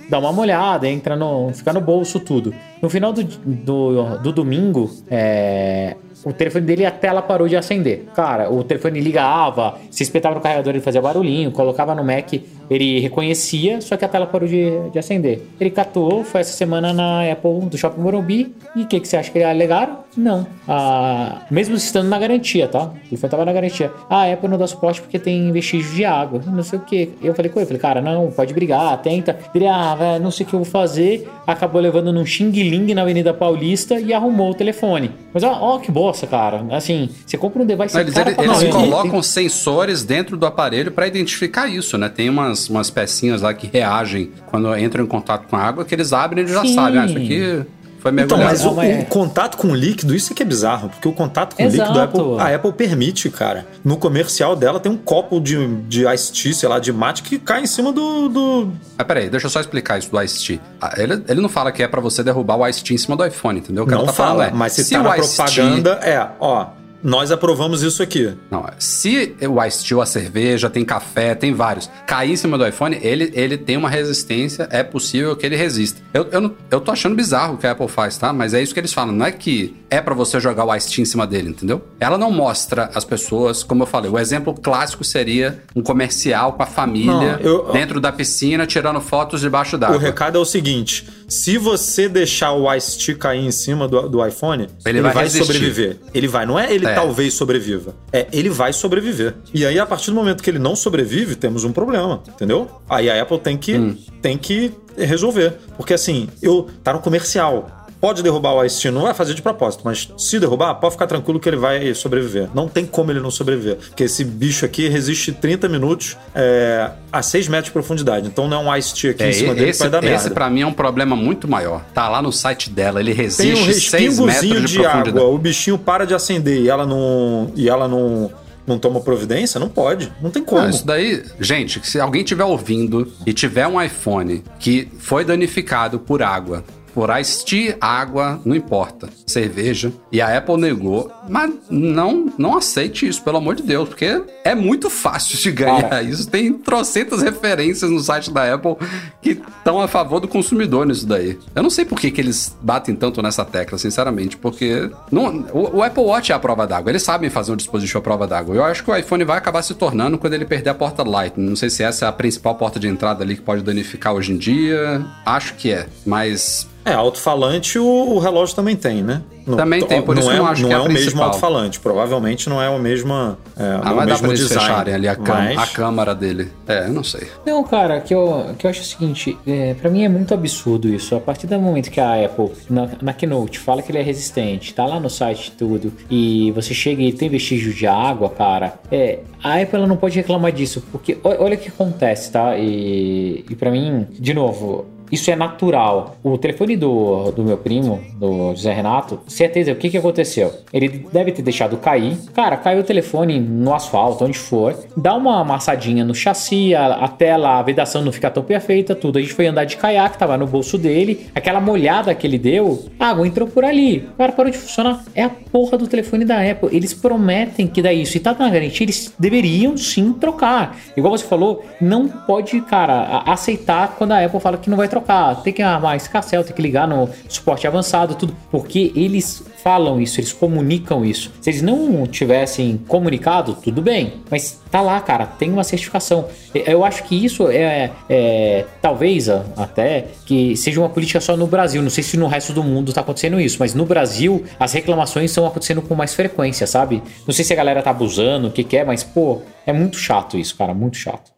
C: Dá uma molhada, entra no. fica no bolso tudo. No final do, do, do domingo, é, o telefone dele, a tela parou de acender. Cara, o telefone ligava, se espetava no carregador, ele fazia barulhinho, colocava no Mac, ele reconhecia, só que a tela parou de, de acender. Ele catou, foi essa semana na Apple do Shopping Morumbi, e o que, que você acha que ele alegaram? Não. Ah, mesmo estando na garantia, tá? O telefone tava na garantia. Ah, a Apple não dá suporte porque tem vestígio de água, não sei o que. Eu falei com ele, falei, cara, não, pode brigar, tenta. Ele, ah, velho, não sei o que eu vou fazer. Acabou levando num xing-ling na Avenida Paulista e arrumou o telefone. Mas ó, ó que bosta, cara. Assim, você compra um device
B: Não, eles
C: cara
B: eles, eles colocam sensores dentro do aparelho para identificar isso, né? Tem umas, umas pecinhas lá que reagem quando entram em contato com a água, que eles abrem e já
C: Sim.
B: sabem. Ah, isso aqui foi
D: Então,
B: mergulhado.
D: mas o,
C: mas é.
D: o contato com o líquido, isso é que é bizarro, porque o contato com o
C: Exato.
D: líquido, a Apple, a Apple permite, cara. No comercial dela tem um copo de, de iced tea, sei lá, de mate, que cai em cima do. do...
B: Mas peraí, deixa eu só explicar isso do Ice Tea. Ah, Ele, ele não fala que é pra você derrubar o Ice Tea em cima do iPhone, entendeu? O que
D: Não
B: tá
D: fala,
B: falando é,
D: mas se,
B: se
D: tá
B: o
D: na
B: Ice Tea-
D: propaganda, é, ó, nós aprovamos isso aqui.
B: Não, se o Ice Tea, a cerveja, tem café, tem vários, cair em cima do iPhone, ele, ele tem uma resistência, é possível que ele resista. Eu, eu, não- eu tô achando bizarro o que a Apple faz, tá? Mas é isso que eles falam, não é que é pra você jogar o Ice Tea em cima dele, entendeu? Ela não mostra as pessoas, como eu falei, o exemplo clássico seria um comercial com a família
D: Não, eu-
B: dentro da piscina, tirando fotos debaixo d'água.
D: O recado é o seguinte: se você deixar o iced tea cair em cima do, do iPhone, ele,
B: vai
D: vai,
B: resistir.
D: sobreviver. Ele vai, não é ele
B: É.
D: talvez sobreviva. É, ele vai sobreviver. E aí, a partir do momento que ele não sobrevive, temos um problema, entendeu? Aí a Apple tem que,
B: Hum.
D: tem que resolver. Porque assim, eu tá no comercial. Pode derrubar o Ice não vai fazer de propósito, mas se derrubar, pode ficar tranquilo que ele vai sobreviver. Não tem como ele não sobreviver. Porque esse bicho aqui resiste 30 minutos é, a 6 metros de profundidade. Então não é um Ice Tea aqui
B: É,
D: em cima dele que
B: esse,
D: vai dar
B: esse
D: merda.
B: pra mim é um problema muito maior. Tá lá no site dela, ele
D: Tem
B: resiste
D: um
B: 6 metros de,
D: de, água, o bichinho para de acender e ela não. E ela não. Não toma providência? Não pode. Não tem como.
B: Ah, isso daí, gente, se alguém estiver ouvindo e tiver um iPhone que foi danificado por água, por Ice Tea, água, não importa, cerveja, e a Apple negou, mas não, não aceite isso, pelo amor de Deus, porque é muito fácil de ganhar
C: Cara.
B: isso. Tem trocentas referências no site da Apple que estão a favor do consumidor nisso daí. Eu não sei por que, que eles batem tanto nessa tecla, sinceramente, porque não, o, o Apple Watch é a prova d'água, eles sabem fazer um dispositivo à prova d'água. Eu acho que o iPhone vai acabar se tornando quando ele perder a porta Lightning. Não sei se essa é a principal porta de entrada ali que pode danificar hoje em dia. Acho que é, mas
D: É, alto-falante o, o relógio também tem, né? Não-
B: Também tem, por
D: não
B: isso
D: é,
B: que eu não acho
D: não
B: que é
D: é o mesmo alto-falante. Provavelmente não é o mesmo, é, não
B: ah,
D: é o
B: mas dá
D: mesmo
B: pra eles
D: design.
B: fecharem ali a, cam-
D: Mas-
B: a câmara dele. É, eu não sei.
C: Não, cara, que eu, que eu acho o seguinte, é, para mim é muito absurdo isso. A partir do momento que a Apple, na, na Keynote, fala que ele é resistente, tá lá no site tudo, e você chega e tem vestígio de água, cara, é, a Apple ela não pode reclamar disso, porque o- olha o que acontece, tá? E, e para mim, de novo, isso é natural. O telefone do, do meu primo, do José Renato, certeza, o que, que aconteceu? Ele deve ter deixado cair. Cara, caiu o telefone no asfalto, onde for. Dá uma amassadinha no chassi, a, a tela, a vedação não fica tão perfeita, tudo. A gente foi andar de caiaque, tava no bolso dele. Aquela molhada que ele deu, a água entrou por ali. O cara parou de funcionar. É a porra do telefone da Apple. Eles prometem que dá isso. E tá na garantia, eles deveriam sim trocar. Igual você falou, não pode, cara, aceitar quando a Apple fala que não vai trocar. Tem que armar esse cassel, tem que ligar no suporte avançado, tudo. Porque eles falam isso, eles comunicam isso. Se eles não tivessem comunicado, tudo bem. Mas tá lá, cara, tem uma certificação. Eu acho que isso é, é talvez até que seja uma política só no Brasil. Não sei se no resto do mundo tá acontecendo isso, mas no Brasil as reclamações estão acontecendo com mais frequência, sabe? Não sei se a galera tá abusando, o que, que é, mas pô, é muito chato isso, cara, muito chato.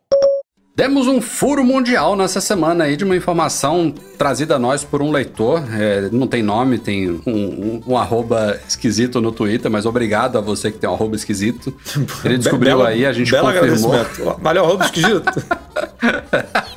B: Demos um furo mundial nessa semana aí de uma informação trazida a nós por um leitor. É, não tem nome, tem um, um, um, arroba esquisito no Twitter, mas obrigado a você que tem um arroba esquisito. Ele descobriu
D: Bela-
B: aí, a gente
D: belo
B: confirmou.
D: Valeu, arroba esquisito.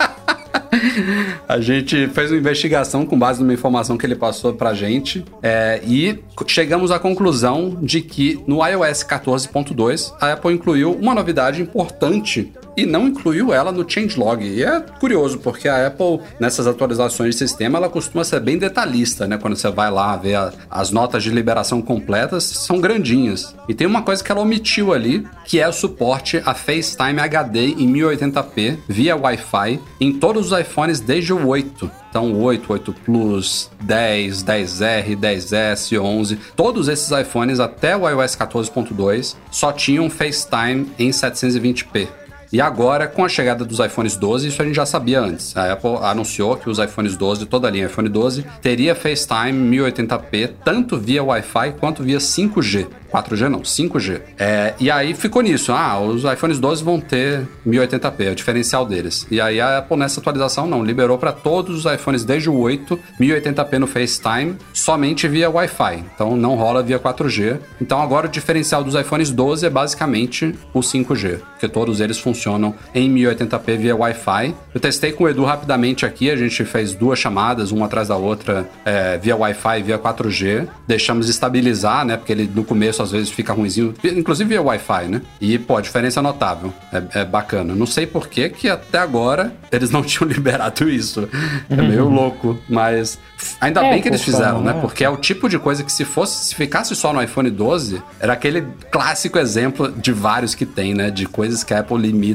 B: A gente fez uma investigação com base numa informação que ele passou pra gente é, e chegamos à conclusão de que no iOS 14.2 a Apple incluiu uma novidade importante e não incluiu ela no changelog. E é curioso, porque a Apple, nessas atualizações de sistema, ela costuma ser bem detalhista, né? Quando você vai lá ver a- as notas de liberação completas, são grandinhas. E tem uma coisa que ela omitiu ali, que é o suporte a FaceTime HD em 1080p via Wi-Fi em todos os iPhones desde o 8. Então, 8, 8 Plus, 10, 10R, 10S, 11, todos esses iPhones até o iOS 14.2 só tinham FaceTime em 720p. E agora, com a chegada dos iPhones 12, isso a gente já sabia antes. A Apple anunciou que os iPhones 12, toda a linha iPhone 12, teria FaceTime 1080p, tanto via Wi-Fi quanto via 5G. 4G não, 5G. É, e aí ficou nisso. Ah, os iPhones 12 vão ter 1080p, é o diferencial deles. E aí a Apple nessa atualização não, liberou para todos os iPhones desde o 8, 1080p no FaceTime, somente via Wi-Fi. Então não rola via 4G. Então agora o diferencial dos iPhones 12 é basicamente o 5G, porque todos eles funcionam em 1080p via Wi-Fi. Eu testei com o Edu rapidamente aqui, a gente fez duas chamadas, uma atrás da outra, é, via Wi-Fi via 4G. Deixamos estabilizar, né? Porque ele no começo às vezes fica ruimzinho, inclusive via Wi-Fi, né? E, pô, a diferença é notável. É, é bacana. Não sei por que que até agora eles não tinham liberado isso. É meio louco, mas ainda
C: É,
B: bem que eles fizeram, né?
C: é.
B: Porque é o tipo de coisa que se fosse, se ficasse só no iPhone 12, era aquele clássico exemplo de vários que tem, né? De coisas que a Apple limita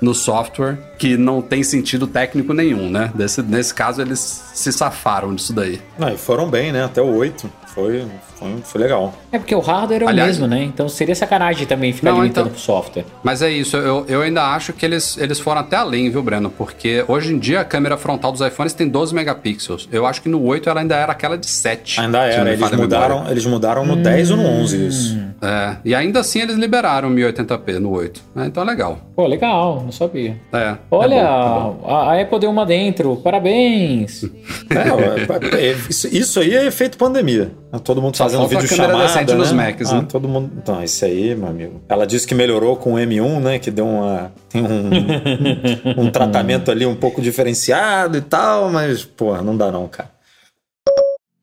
B: no software que não tem sentido técnico nenhum, né? Desse, nesse caso, eles se safaram disso daí.
D: Não, e foram bem, né? Até o 8. Foi, foi, foi legal.
C: É porque o hardware é o
B: Aliás-
C: mesmo, né? Então seria sacanagem também ficar
B: Não,
C: limitando
B: então-
C: pro software.
B: Mas é isso, eu, eu ainda acho que eles, eles foram até além, viu, Breno? Porque hoje em dia a câmera frontal dos iPhones tem 12 megapixels. Eu acho que no 8 ela ainda era aquela de 7.
D: Ainda era. Eles mudaram, eles mudaram no 10 ou no 11 isso.
B: É, e ainda assim eles liberaram 1080p no 8. É, então é legal.
C: Pô, legal, não sabia.
B: É,
C: Olha,
B: é bom, é bom.
C: a, a Apple deu uma dentro, parabéns.
D: É, é, é, isso, isso aí é efeito pandemia. Ah, Todo mundo
B: Só
D: fazendo vídeo chamada,
B: decente
D: né?
B: nos Macs,
D: ah,
B: né?
D: todo mundo. Então, isso aí, meu amigo. Ela disse que melhorou com o M1, né? Que deu uma tem um, um tratamento ali um pouco diferenciado e tal, mas pô, não dá não, cara.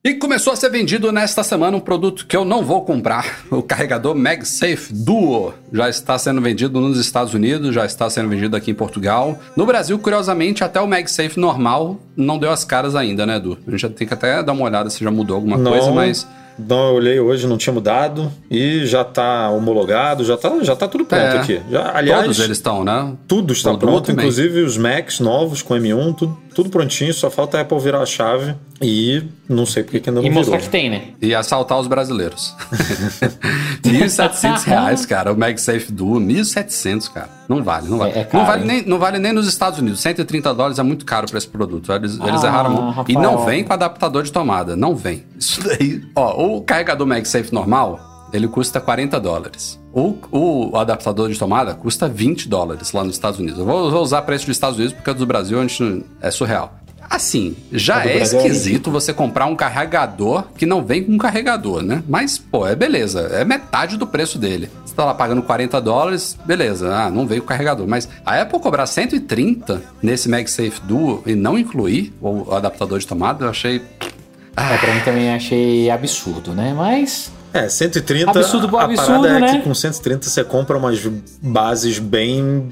B: E começou a ser vendido nesta semana um produto que eu não vou comprar. O carregador MagSafe Duo já está sendo vendido nos Estados Unidos, já está sendo vendido aqui em Portugal. No Brasil, curiosamente, até o MagSafe normal não deu as caras ainda, né, Edu? A gente já tem que até dar uma olhada se já mudou alguma
D: Não.
B: coisa, mas
D: Não, eu olhei hoje, não tinha mudado e já tá homologado, já tá, já tá tudo pronto
B: É.
D: aqui. Já, aliás,
B: todos eles estão, né?
D: tudo está
B: O Duo
D: pronto,
B: também.
D: inclusive os Macs novos com M1, tudo, tudo prontinho, só falta a Apple virar a chave e não sei porque que ainda não
C: E mostrar
D: virou.
C: que tem, né?
B: E assaltar os brasileiros. 1.700 reais, cara. O MagSafe Duo, 1.700, cara. Não vale, não vale.
C: É- é caro,
B: não, vale
C: hein?
B: nem, não vale nem nos Estados Unidos. 130 dólares é muito caro pra esse produto. Eles, eles
C: Ah,
B: erraram. muito. E não vem com adaptador de tomada. Não vem. Isso daí. Ó, o carregador MagSafe normal, ele custa 40 dólares. O, o adaptador de tomada custa 20 dólares lá nos Estados Unidos. Eu vou, vou usar preço dos Estados Unidos porque do Brasil a gente, é surreal. Assim, já
C: do
B: é
C: é
B: esquisito você comprar um carregador que não vem com carregador, né? Mas, pô, é beleza. É metade do preço dele. Você tá lá pagando 40 dólares, beleza. Ah, não veio com carregador. Mas a Apple cobrar 130 nesse MagSafe Duo e não incluir o adaptador de tomada, eu achei.
C: É, pra mim também achei absurdo, né? Mas.
D: É, 130.
C: Absurdo
D: a
C: absurdo,
D: parada é
C: né?
D: que com 130 você compra umas bases bem.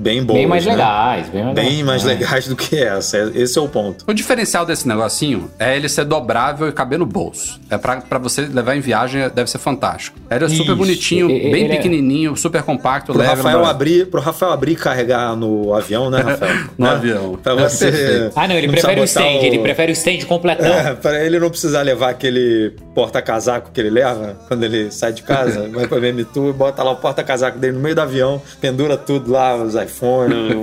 D: Bem boas.
C: bem mais
D: né?
C: legais, bem mais,
D: Bem mais
C: é.
D: legais do que essa. Esse é o ponto.
B: O diferencial desse negocinho é ele ser dobrável e caber no bolso. É pra, pra você levar em viagem, deve ser fantástico. Ele é super
C: Isso.
B: bonitinho,
C: E-
B: bem
C: ele é-
B: pequenininho, super compacto,
D: Pro
B: leve.
D: Rafael, abrir, pro Rafael abrir e carregar no avião, né, Rafael?
B: No
D: Né?
B: avião.
D: Pra
B: É
D: você.
C: Ah, não, ele
D: precisa
C: prefere o stand, ele prefere o stand completão.
D: É, pra ele não precisar levar aquele porta-casaco que ele leva quando ele sai de casa, vai pra BM Tour, bota lá o porta-casaco dele no meio do avião, pendura tudo lá, os iPhones,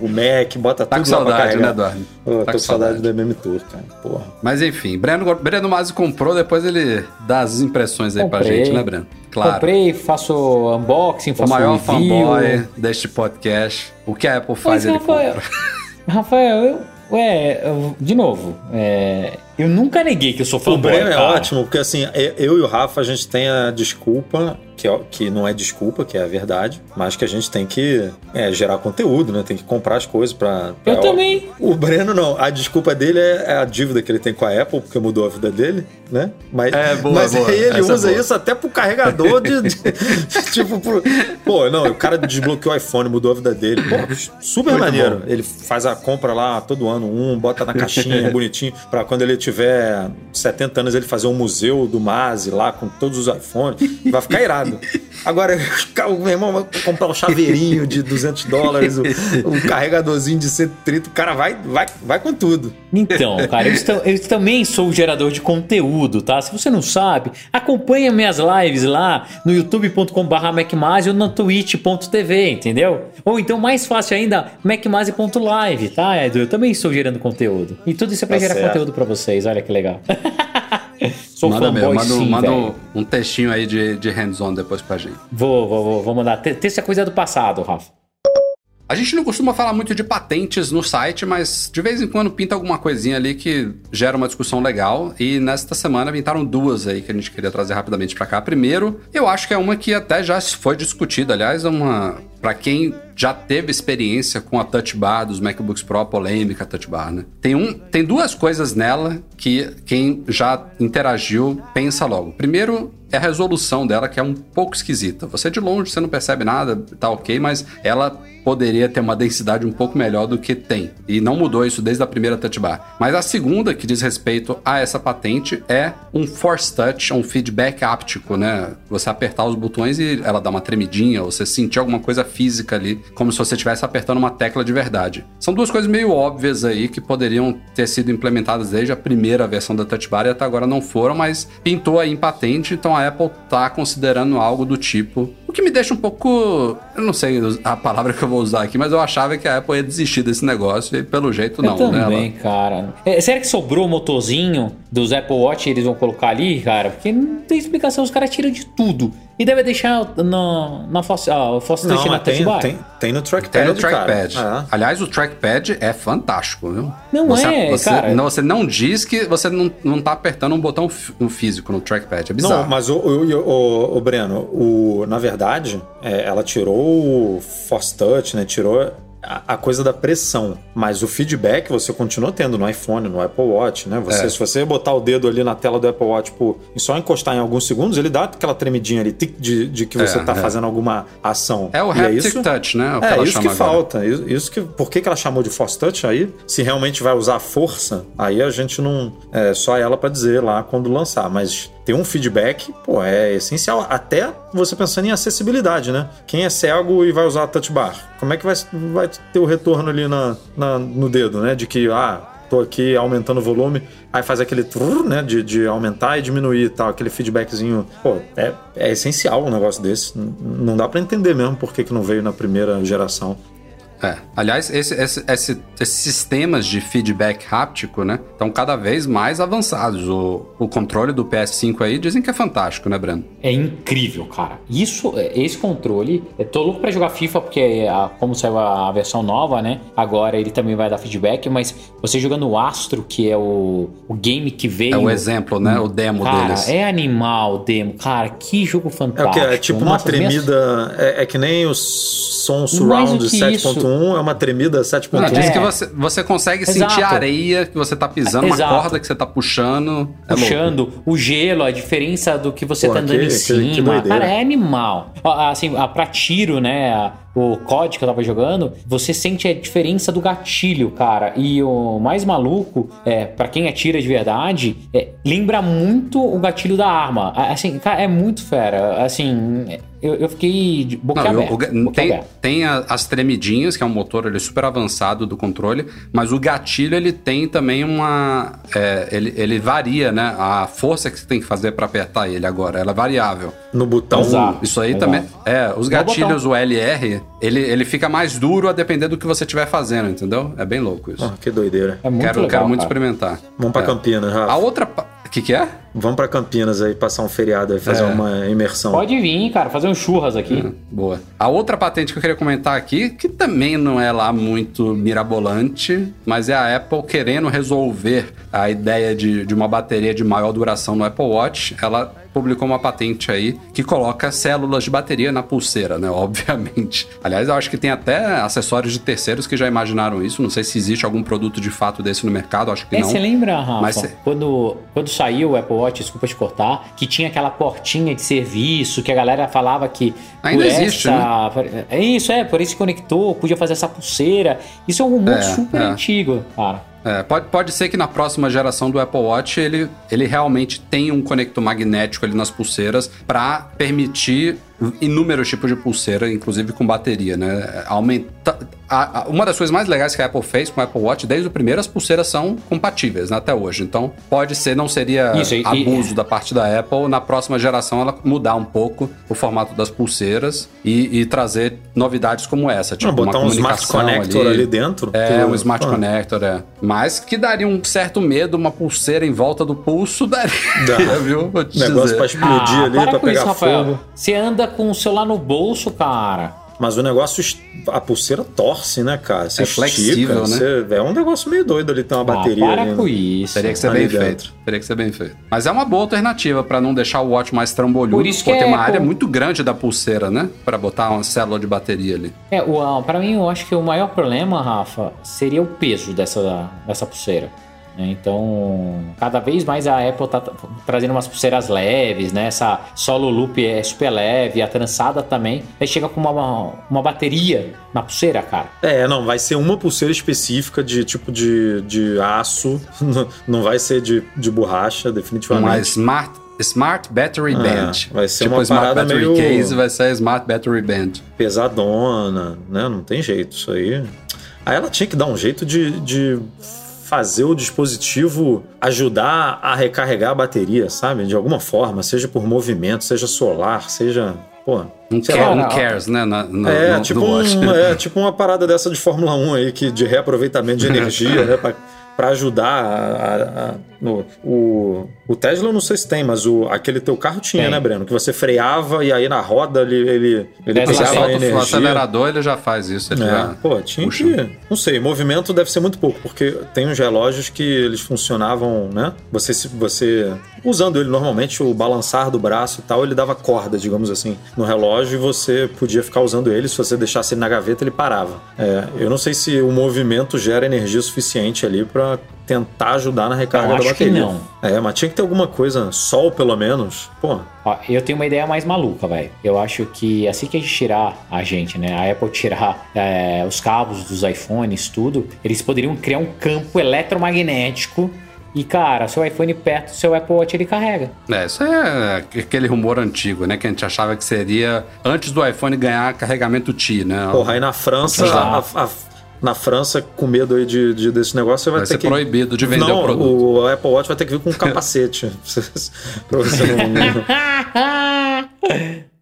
D: o, o Mac, bota
B: Tá
D: tudo
B: com
D: lá pra
B: saudade, né, Eduardo? Tá
D: tô
B: com
D: saudade do MM Tour, cara. Porra.
B: Mas enfim, Breno, Breno Masi comprou, depois ele dá as impressões aí pra
C: Comprei.
B: gente, né, Breno? Claro.
C: Comprei, faço unboxing,
B: O
C: faço
B: maior
C: review.
B: fanboy deste podcast. O que a Apple faz,
C: Mas,
B: ele
C: Rafael,
B: compra.
C: Rafael, eu, ué, de novo, é, eu nunca neguei que eu sou
D: O
C: fanboy.
D: Breno é
C: cara.
D: ótimo, porque assim, eu- eu e o Rafa, a gente tem a desculpa, que, é- que não é desculpa, que é a verdade, mas que a gente tem que é, gerar conteúdo, né? Tem que comprar as coisas pra. pra-
C: Eu também.
D: O Breno não. A desculpa dele é é a dívida que ele tem com a Apple, porque mudou a vida dele, né? Mas,
B: É, boa,
D: mas
B: boa.
D: aí ele
B: Essa é
D: usa
B: boa.
D: isso até pro carregador de. de- tipo, pro... pô, não, o cara desbloqueou o iPhone, mudou a vida dele. Pô, super
B: Muito
D: maneiro.
B: bom.
D: Ele faz a compra lá todo ano, um, bota na caixinha bonitinho, pra quando ele tiver 70 anos ele fazer um museu do Mazi lá com todos os iPhones. Vai ficar irado. Agora, o meu irmão vai comprar um chaveirinho de 200 dólares, um, carregadorzinho de 130, o cara vai, vai, vai com tudo.
C: Então, cara, eu, também sou gerador de conteúdo, tá? Se você não sabe, acompanha minhas lives lá no youtube.com.br macmase ou na twitch.tv, entendeu? Ou então, mais fácil ainda, macmase.live, tá, Edu? Eu também estou gerando conteúdo. E tudo isso é pra
D: Tá
C: gerar
D: certo.
C: conteúdo pra vocês, olha que legal. sou
B: Manda
C: fanboy
B: manda, um-
C: sim,
B: manda
C: velho.
B: um textinho aí de, de hands-on depois pra gente.
C: Vou, vou, vou, vou mandar. Te- Texto é coisa do passado, Rafa.
B: A gente não costuma falar muito de patentes no site, mas de vez em quando pinta alguma coisinha ali que gera uma discussão legal. E nesta semana pintaram duas aí que a gente queria trazer rapidamente pra cá. Primeiro, eu acho que é uma que até já foi discutida, aliás, é uma para quem já teve experiência com a Touch Bar dos MacBooks Pro, polêmica Touch Bar, né? Tem um, tem duas coisas nela que quem já interagiu pensa logo. Primeiro, é a resolução dela que é um pouco esquisita. Você de longe você não percebe nada, tá ok, mas ela poderia ter uma densidade um pouco melhor do que tem. E não mudou isso desde a primeira Touch Bar. Mas a segunda, que diz respeito a essa patente, é um Force Touch, um feedback áptico, né? Você apertar os botões e ela dá uma tremidinha, ou você sentir alguma coisa física ali, como se você estivesse apertando uma tecla de verdade. São duas coisas meio óbvias aí que poderiam ter sido implementadas desde a primeira versão da Touch Bar e até agora não foram, mas pintou aí em patente, então a Apple tá considerando algo do tipo. Que me deixa um pouco. Eu não sei a palavra que eu vou usar aqui, mas eu achava que a Apple ia desistir desse negócio e pelo jeito não,
C: eu
B: né?
C: também, cara. É, será que sobrou o motorzinho dos Apple Watch e eles vão colocar ali, cara? Porque não tem explicação, os caras tiram de tudo. E deve deixar na, na Foss, ah,
D: Não,
C: na
D: tem,
C: Touch Bar.
D: tem, tem no trackpad,
B: Tem no
D: cara.
B: trackpad.
D: É.
B: Aliás, o trackpad é fantástico, viu?
C: Não
B: você,
C: é,
B: você,
C: cara.
B: Não, você não diz que você não, não tá apertando um botão um físico no trackpad. É bizarro.
D: Não, mas o, o, o- o Breno, o, na verdade, é, ela tirou o Force Touch, né? Tirou a, a coisa da pressão. Mas o feedback você continua tendo no iPhone, no Apple Watch, né? Você,
B: É.
D: Se você botar o dedo ali na tela do Apple Watch e só encostar em alguns segundos, ele dá aquela tremidinha ali de, de que você
B: É,
D: tá
B: é.
D: fazendo alguma ação.
B: É o
D: E
B: haptic touch, né? O que
D: é, isso que
B: agora.
D: falta. Isso, isso que, por que, que ela chamou de Force Touch aí? Se realmente vai usar força, aí a gente não. É só ela pra dizer lá quando lançar. Mas ter um feedback, pô, é essencial. Até você pensando em acessibilidade, né? Quem é cego e vai usar a touch bar, como é que vai, vai ter o retorno ali na, na- no dedo, né? De que, ah, tô aqui aumentando o volume, aí faz aquele trrr, né? De, de aumentar e diminuir tal, aquele feedbackzinho. Pô, é, é essencial um negócio desse. Não dá pra entender mesmo por que, que não veio na primeira geração.
B: É. Aliás, esse, esse, esse- esses sistemas de feedback háptico, né, estão cada vez mais avançados. O, o controle do PS5 aí dizem que é fantástico, né, Breno?
C: É incrível, cara. Isso, é, esse controle, eu tô louco pra jogar FIFA porque a- como saiu a, a versão nova, né? Agora ele também vai dar feedback, mas você jogando o Astro, que é o, o game que veio.
B: É o exemplo, né? O demo
C: Cara,
B: deles.
C: é animal o demo. Cara, que jogo
D: É o
C: fantástico.
D: que? É tipo uma
C: Nossa, minhas-
D: tremida. É, é que nem o som surround
C: do que
D: 7.1, é uma tremida 7.1.
B: Não, diz
C: É.
B: que você, você consegue
C: Exato.
B: sentir a areia que você tá pisando, uma
C: Exato.
B: corda que você tá puxando. É
C: puxando o gelo, a diferença do que você
D: Pô,
C: tá andando
D: que-
C: em
D: que- que
C: cima.
D: doideira.
C: Cara, é animal. Assim, a- pra tiro, né? O COD que eu tava jogando, você sente a diferença do gatilho, cara. E o mais maluco, é, para quem atira de verdade, é, lembra muito o gatilho da arma. Assim, cara, é muito fera. Assim, eu, eu fiquei boca
B: Não,
C: aberta.
B: o- tem, tem a- as tremidinhas, que é um motor ele, super avançado do controle, mas o gatilho ele tem também uma. é, ele, ele varia, né? A força que você tem que fazer pra apertar ele agora, ela é variável.
D: No botão.
C: Exato.
B: Isso aí
C: Exato.
B: também. É, os gatilhos, o LR, ele, ele fica mais duro a depender do que você estiver fazendo, entendeu? É bem louco isso.
D: Ah, que doideira.
C: É muito
B: quero,
C: legal,
B: quero muito
C: cara.
B: experimentar.
D: Vamos pra
B: É.
D: Campinas, Rafa.
B: A outra. O que, que é?
D: Vamos pra Campinas aí, passar um feriado aí, fazer
B: É.
D: uma imersão.
C: Pode vir, cara, fazer um churras aqui.
B: Boa. A outra patente que eu queria comentar aqui, que também não é lá muito mirabolante, mas é a Apple querendo resolver a ideia de, de uma bateria de maior duração no Apple Watch. Ela publicou uma patente aí que coloca células de bateria na pulseira, né? Obviamente. Aliás, eu acho que tem até acessórios de terceiros que já imaginaram isso. Não sei se existe algum produto de fato desse no mercado, acho que
C: É,
B: não.
C: você lembra, Rafa,
B: Mas cê-
C: quando, quando saiu o Apple Watch, desculpa te cortar, que tinha aquela portinha de serviço que a galera falava que
B: Ainda existe,
C: essa, É isso, é, por isso se conectou, podia fazer essa pulseira. Isso é um rumor
B: É,
C: super
B: é.
C: antigo, cara.
B: É, pode, pode ser que na próxima geração do Apple Watch ele, ele realmente tenha um conector magnético ali nas pulseiras para permitir inúmeros tipos de pulseira, inclusive com bateria, né? Aumenta, a- a- uma das coisas mais legais que a Apple fez com o Apple Watch, desde o primeiro, as pulseiras são compatíveis né, até hoje. Então, pode ser, não seria
C: Isso, e-
B: abuso da parte da Apple na próxima geração ela mudar um pouco o formato das pulseiras e, e trazer novidades como essa, tipo
D: Não, botar
B: uma
D: um smart connector ali, dentro.
B: é,
D: que-
B: um smart
D: Pô,
B: connector, é. Mas que daria um certo medo, uma pulseira em volta do pulso daria,
D: Dá.
B: viu? Vou te
D: Negócio
B: dizer.
D: pra explodir ali,
C: Ah, para
D: pra
C: com
D: pegar
C: isso, Rafael.
D: fogo.
C: Você anda com o celular no bolso, cara.
D: Mas o negócio, a pulseira torce, né, cara? Você
B: É flexível,
D: estica,
B: né?
D: você- é um negócio meio doido ali, ter uma bateria
C: ah, para
D: ali. né?
C: com isso.
B: Teria que ser
D: Tá
B: bem
D: ligado.
B: feito. Teria que ser bem feito. Mas é uma boa alternativa pra não deixar o watch mais trambolhudo.
C: Por isso que
B: tem
C: é
B: uma área
C: com-
B: muito grande da pulseira, né? Pra botar uma célula de bateria ali.
C: É, o, ah, pra mim, eu acho que o maior problema, Rafa, seria o peso dessa, dessa pulseira. Né? Então, cada vez mais a Apple tá tra- trazendo umas pulseiras leves, né? Essa solo loop é super leve, a trançada também. Aí chega com uma, uma bateria na pulseira, cara.
D: É, não, vai ser uma pulseira específica de tipo de, de aço, não- vai ser de, de borracha, definitivamente.
B: Uma Smart, smart Battery
D: Ah,
B: Band.
D: vai ser
B: tipo
D: uma
B: Smart
D: parada
B: Battery
D: meio-
B: Case vai ser a Smart Battery Band.
D: pesadona, né? Não tem jeito isso aí. Aí ela tinha que dar um jeito de, de fazer o dispositivo ajudar a recarregar a bateria, sabe? De alguma forma, seja por movimento, seja solar, seja. Pô,
B: Um,
D: sei
B: care,
D: lá,
B: um cares, né? na-
D: é,
B: no-
D: tipo um, é tipo uma parada dessa de Fórmula 1 aí, que, de reaproveitamento de energia, né? Pra, pra ajudar a, a- no- o, o Tesla eu não sei se tem, mas o, aquele teu carro tinha,
C: Tem.
D: né, Breno? Que você freava e aí na roda ele, ele, ele
B: Você
D: pegava energia.
B: acelerador, ele já faz isso. Ele
D: É,
B: já...
D: pô, tinha
B: puxa.
D: que. Não sei, movimento deve ser muito pouco, porque tem uns relógios que eles funcionavam, né? Você, se- você usando ele normalmente, o balançar do braço e tal, ele dava corda, digamos assim, no relógio e você podia ficar usando ele. Se você deixasse ele na gaveta, ele parava. É, eu não sei se o movimento gera energia suficiente ali pra tentar ajudar na recarga
C: Eu
D: da bateria.
C: não.
D: É, mas tinha que ter alguma coisa, sol pelo menos. Pô,
C: Ó, eu tenho uma ideia mais maluca, velho. Eu acho que assim que a gente tirar a gente, né? A Apple tirar é, os cabos dos iPhones, tudo, eles poderiam criar um campo eletromagnético. E, cara, seu iPhone perto do seu Apple Watch ele carrega.
B: É, isso é aquele rumor antigo, né? Que a gente achava que seria antes do iPhone ganhar carregamento Ti, né?
D: porra, aí na França, a- a- na França, com medo aí de, de- desse negócio, você vai,
B: Vai
D: ter
B: ser
D: que.
B: proibido de vender
D: não,
B: o produto.
D: o Apple Watch vai ter que vir com um capacete. pra você não.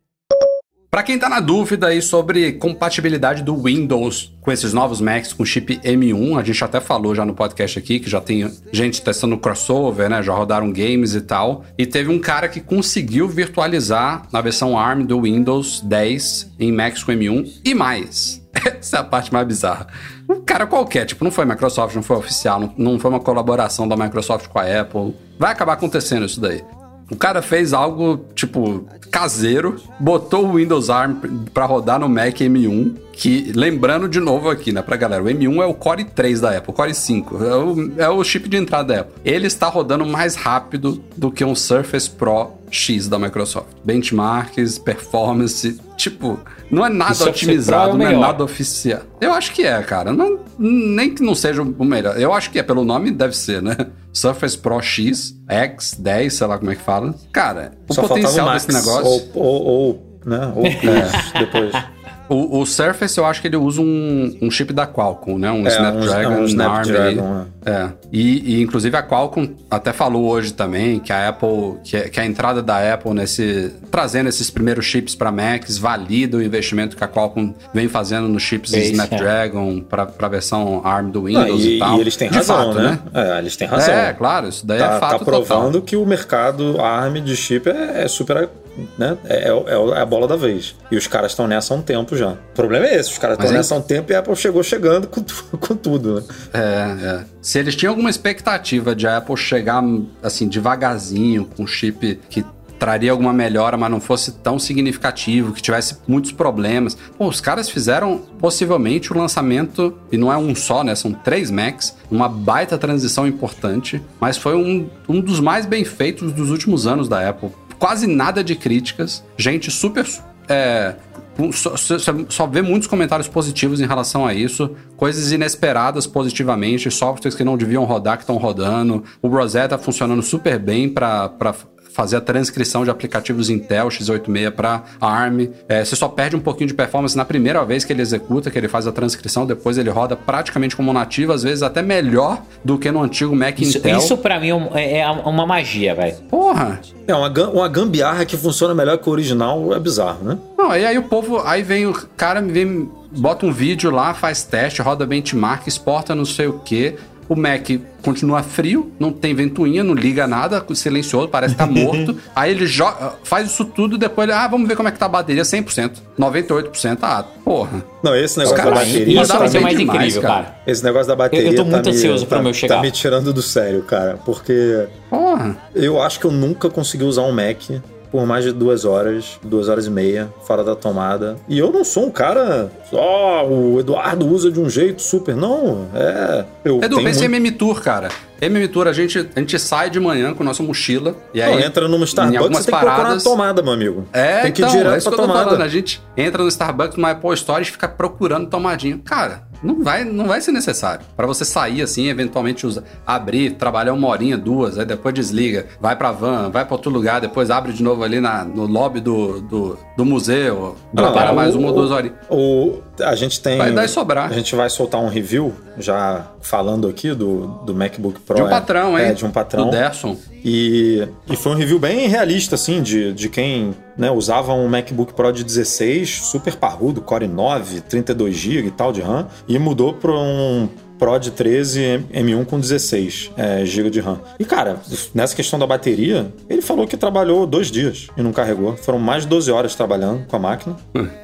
B: Pra quem tá na dúvida aí sobre compatibilidade do Windows com esses novos Macs com chip M1, a gente até falou já no podcast aqui que já tem gente testando crossover, né? Já rodaram games e tal. E teve um cara que conseguiu virtualizar na versão ARM do Windows 10 em Macs com M1 e mais. Essa é a parte mais bizarra. Um cara qualquer, tipo, não foi Microsoft, não foi oficial, não, não foi uma colaboração da Microsoft com a Apple. Vai acabar acontecendo isso daí. O cara fez algo, tipo, caseiro, botou o Windows ARM pra rodar no Mac M1, que, lembrando de novo aqui, né, pra galera, o M1 é o Core 3 da Apple, Core 5, é o, é o chip de entrada da Apple. Ele está rodando mais rápido do que um Surface Pro X da Microsoft. Benchmarks, performance, tipo, não é nada otimizado,
C: é o
B: não é nada oficial. Eu acho que é, cara. Não- nem que não seja o melhor. Eu acho que é, pelo nome deve ser, né? Surface Pro X, X, 10, sei lá como é que fala. Cara, o
D: Só
B: potencial
D: o
B: desse negócio.
D: Ou, ou, ou, né? Ou Plus depois.
B: O, o Surface, eu acho que ele usa um, um chip da Qualcomm, né? Um
D: É,
B: Snapdragon,
D: um, é um
B: ARM
D: Snapdragon.
B: aí. É. E, e, inclusive a Qualcomm até falou hoje também que a Apple, que, que a entrada da Apple nesse trazendo esses primeiros chips para Macs valida o investimento que a Qualcomm vem fazendo nos chips
C: É isso,
B: Snapdragon para a versão ARM do Windows e,
D: e,
B: tal.
D: e eles têm
B: De
D: razão,
B: fato,
D: né? É, eles têm razão.
B: É, claro, isso daí
D: tá,
B: é fato
D: tá provando
B: total.
D: que o mercado ARM de chip é, é super. Né? É, é- é a bola da vez. E os caras estão nessa há um tempo já. O problema é esse: os caras estão nessa há um tempo e a Apple chegou chegando com, com tudo. Né?
B: É, é. Se eles tinham alguma expectativa de a Apple chegar assim devagarzinho com um chip que traria alguma melhora, mas não fosse tão significativo, que tivesse muitos problemas. Pô, os caras fizeram possivelmente o lançamento, e não é um só, né? São três Macs, uma baita transição importante, mas foi um, um dos mais bem feitos dos últimos anos da Apple. Quase nada de críticas, gente super. é, só- só vê muitos comentários positivos em relação a isso, coisas inesperadas positivamente, softwares que não deviam rodar que estão rodando. O Rosetta funcionando super bem para fazer a transcrição de aplicativos Intel x86 para ARM. É, você só perde um pouquinho de performance na primeira vez que ele executa, que ele faz a transcrição, depois ele roda praticamente como nativo, às vezes até melhor do que no antigo Mac
C: Isso,
B: Intel.
C: isso pra mim é é, é uma magia, velho.
B: Porra!
D: É, uma, uma gambiarra que funciona melhor que o original é bizarro, né?
B: Não, e aí o povo, aí vem o cara, vem, bota um vídeo lá, faz teste, roda benchmark, exporta não sei o que. O Mac continua frio, não tem ventoinha, não liga nada, silencioso, parece que tá morto. aí ele joga, faz isso tudo, depois ele, ah, vamos ver como é que tá a bateria, 100%, 98%, ah, porra.
D: Não, esse negócio
B: caras-
D: da bateria.
C: Isso vai ser
B: bem
C: mais
B: demais,
C: incrível,
B: cara.
C: cara.
D: Esse negócio da bateria.
C: Eu- eu tô muito
D: tá me-
C: ansioso pro
D: tá-
C: meu chegar.
D: Tá me tirando do sério, cara. Porque
B: Porra.
D: eu acho que eu nunca consegui usar um Mac por mais de duas horas, duas horas e meia, fora da tomada. E eu não sou um cara. Ó, o Eduardo usa de um jeito super. Não, é. Eu
B: Edu, pensa em
D: muito...
B: MM Tour, cara. MM Tour, a gente, a gente sai de manhã com nossa mochila e
D: Não,
B: aí
D: entra numa
B: em
D: Starbucks, você tem que procurar
B: paradas-
D: na tomada, meu amigo.
B: É,
D: tem que ir
B: então,
D: direto
B: é isso
D: pra
B: que eu tô
D: tomada.
B: falando. A gente entra no Starbucks, numa Apple Store e fica procurando tomadinha. Cara, não vai, não vai ser necessário. Pra você sair assim, eventualmente usar, abrir, trabalhar uma horinha, duas, aí depois desliga, vai pra van, vai pra outro lugar, depois abre de novo ali na, no lobby do, do, do museu, trabalha
D: Ah,
B: mais
D: o-
B: uma ou duas horinhas.
D: O, a gente tem.
B: Vai dar e sobrar.
D: A gente vai soltar um review, já falando aqui do, do MacBook Pro.
B: De um
D: é-
B: patrão, hein?
D: É, de um patrão.
B: Do Derson.
D: E, e foi um review bem realista, assim, de, de quem né, usava um MacBook Pro de 16, super parrudo, Core 9, 32GB e tal de RAM, e mudou para um Pro de 13 M1 com 16 é, GB de RAM. E, cara, nessa questão da bateria, ele falou que trabalhou dois dias e não carregou. Foram mais de 12 horas trabalhando com a máquina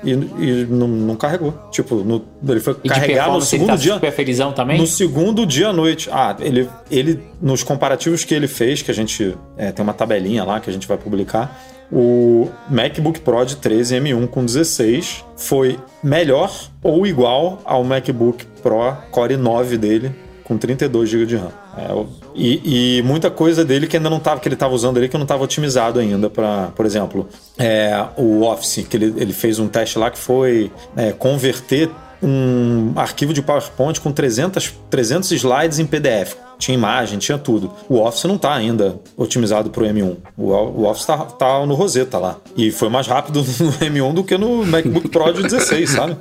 D: e, e não, não carregou. Tipo, no- ele foi
C: E
D: carregar no segundo
C: tá
D: dia.
C: super felizão também?
D: No segundo dia à noite. Ah, ele, ele nos comparativos que ele fez, que a gente é, tem uma tabelinha lá que a gente vai publicar, o MacBook Pro de 13 M1 com 16 foi melhor ou igual ao MacBook Pro Core 9 dele com 32 GB de RAM. É, e, e muita coisa dele que ainda não tava, que ele estava usando ali que não estava otimizado ainda para, por exemplo, é, o Office, que ele, ele fez um teste lá que foi é, converter um arquivo de PowerPoint com 300, 300 slides em PDF. Tinha imagem, tinha tudo. O Office não está ainda otimizado para o M1. O, Office está tá no Rosetta lá. E foi mais rápido no M1 do que no MacBook Pro de 16, sabe?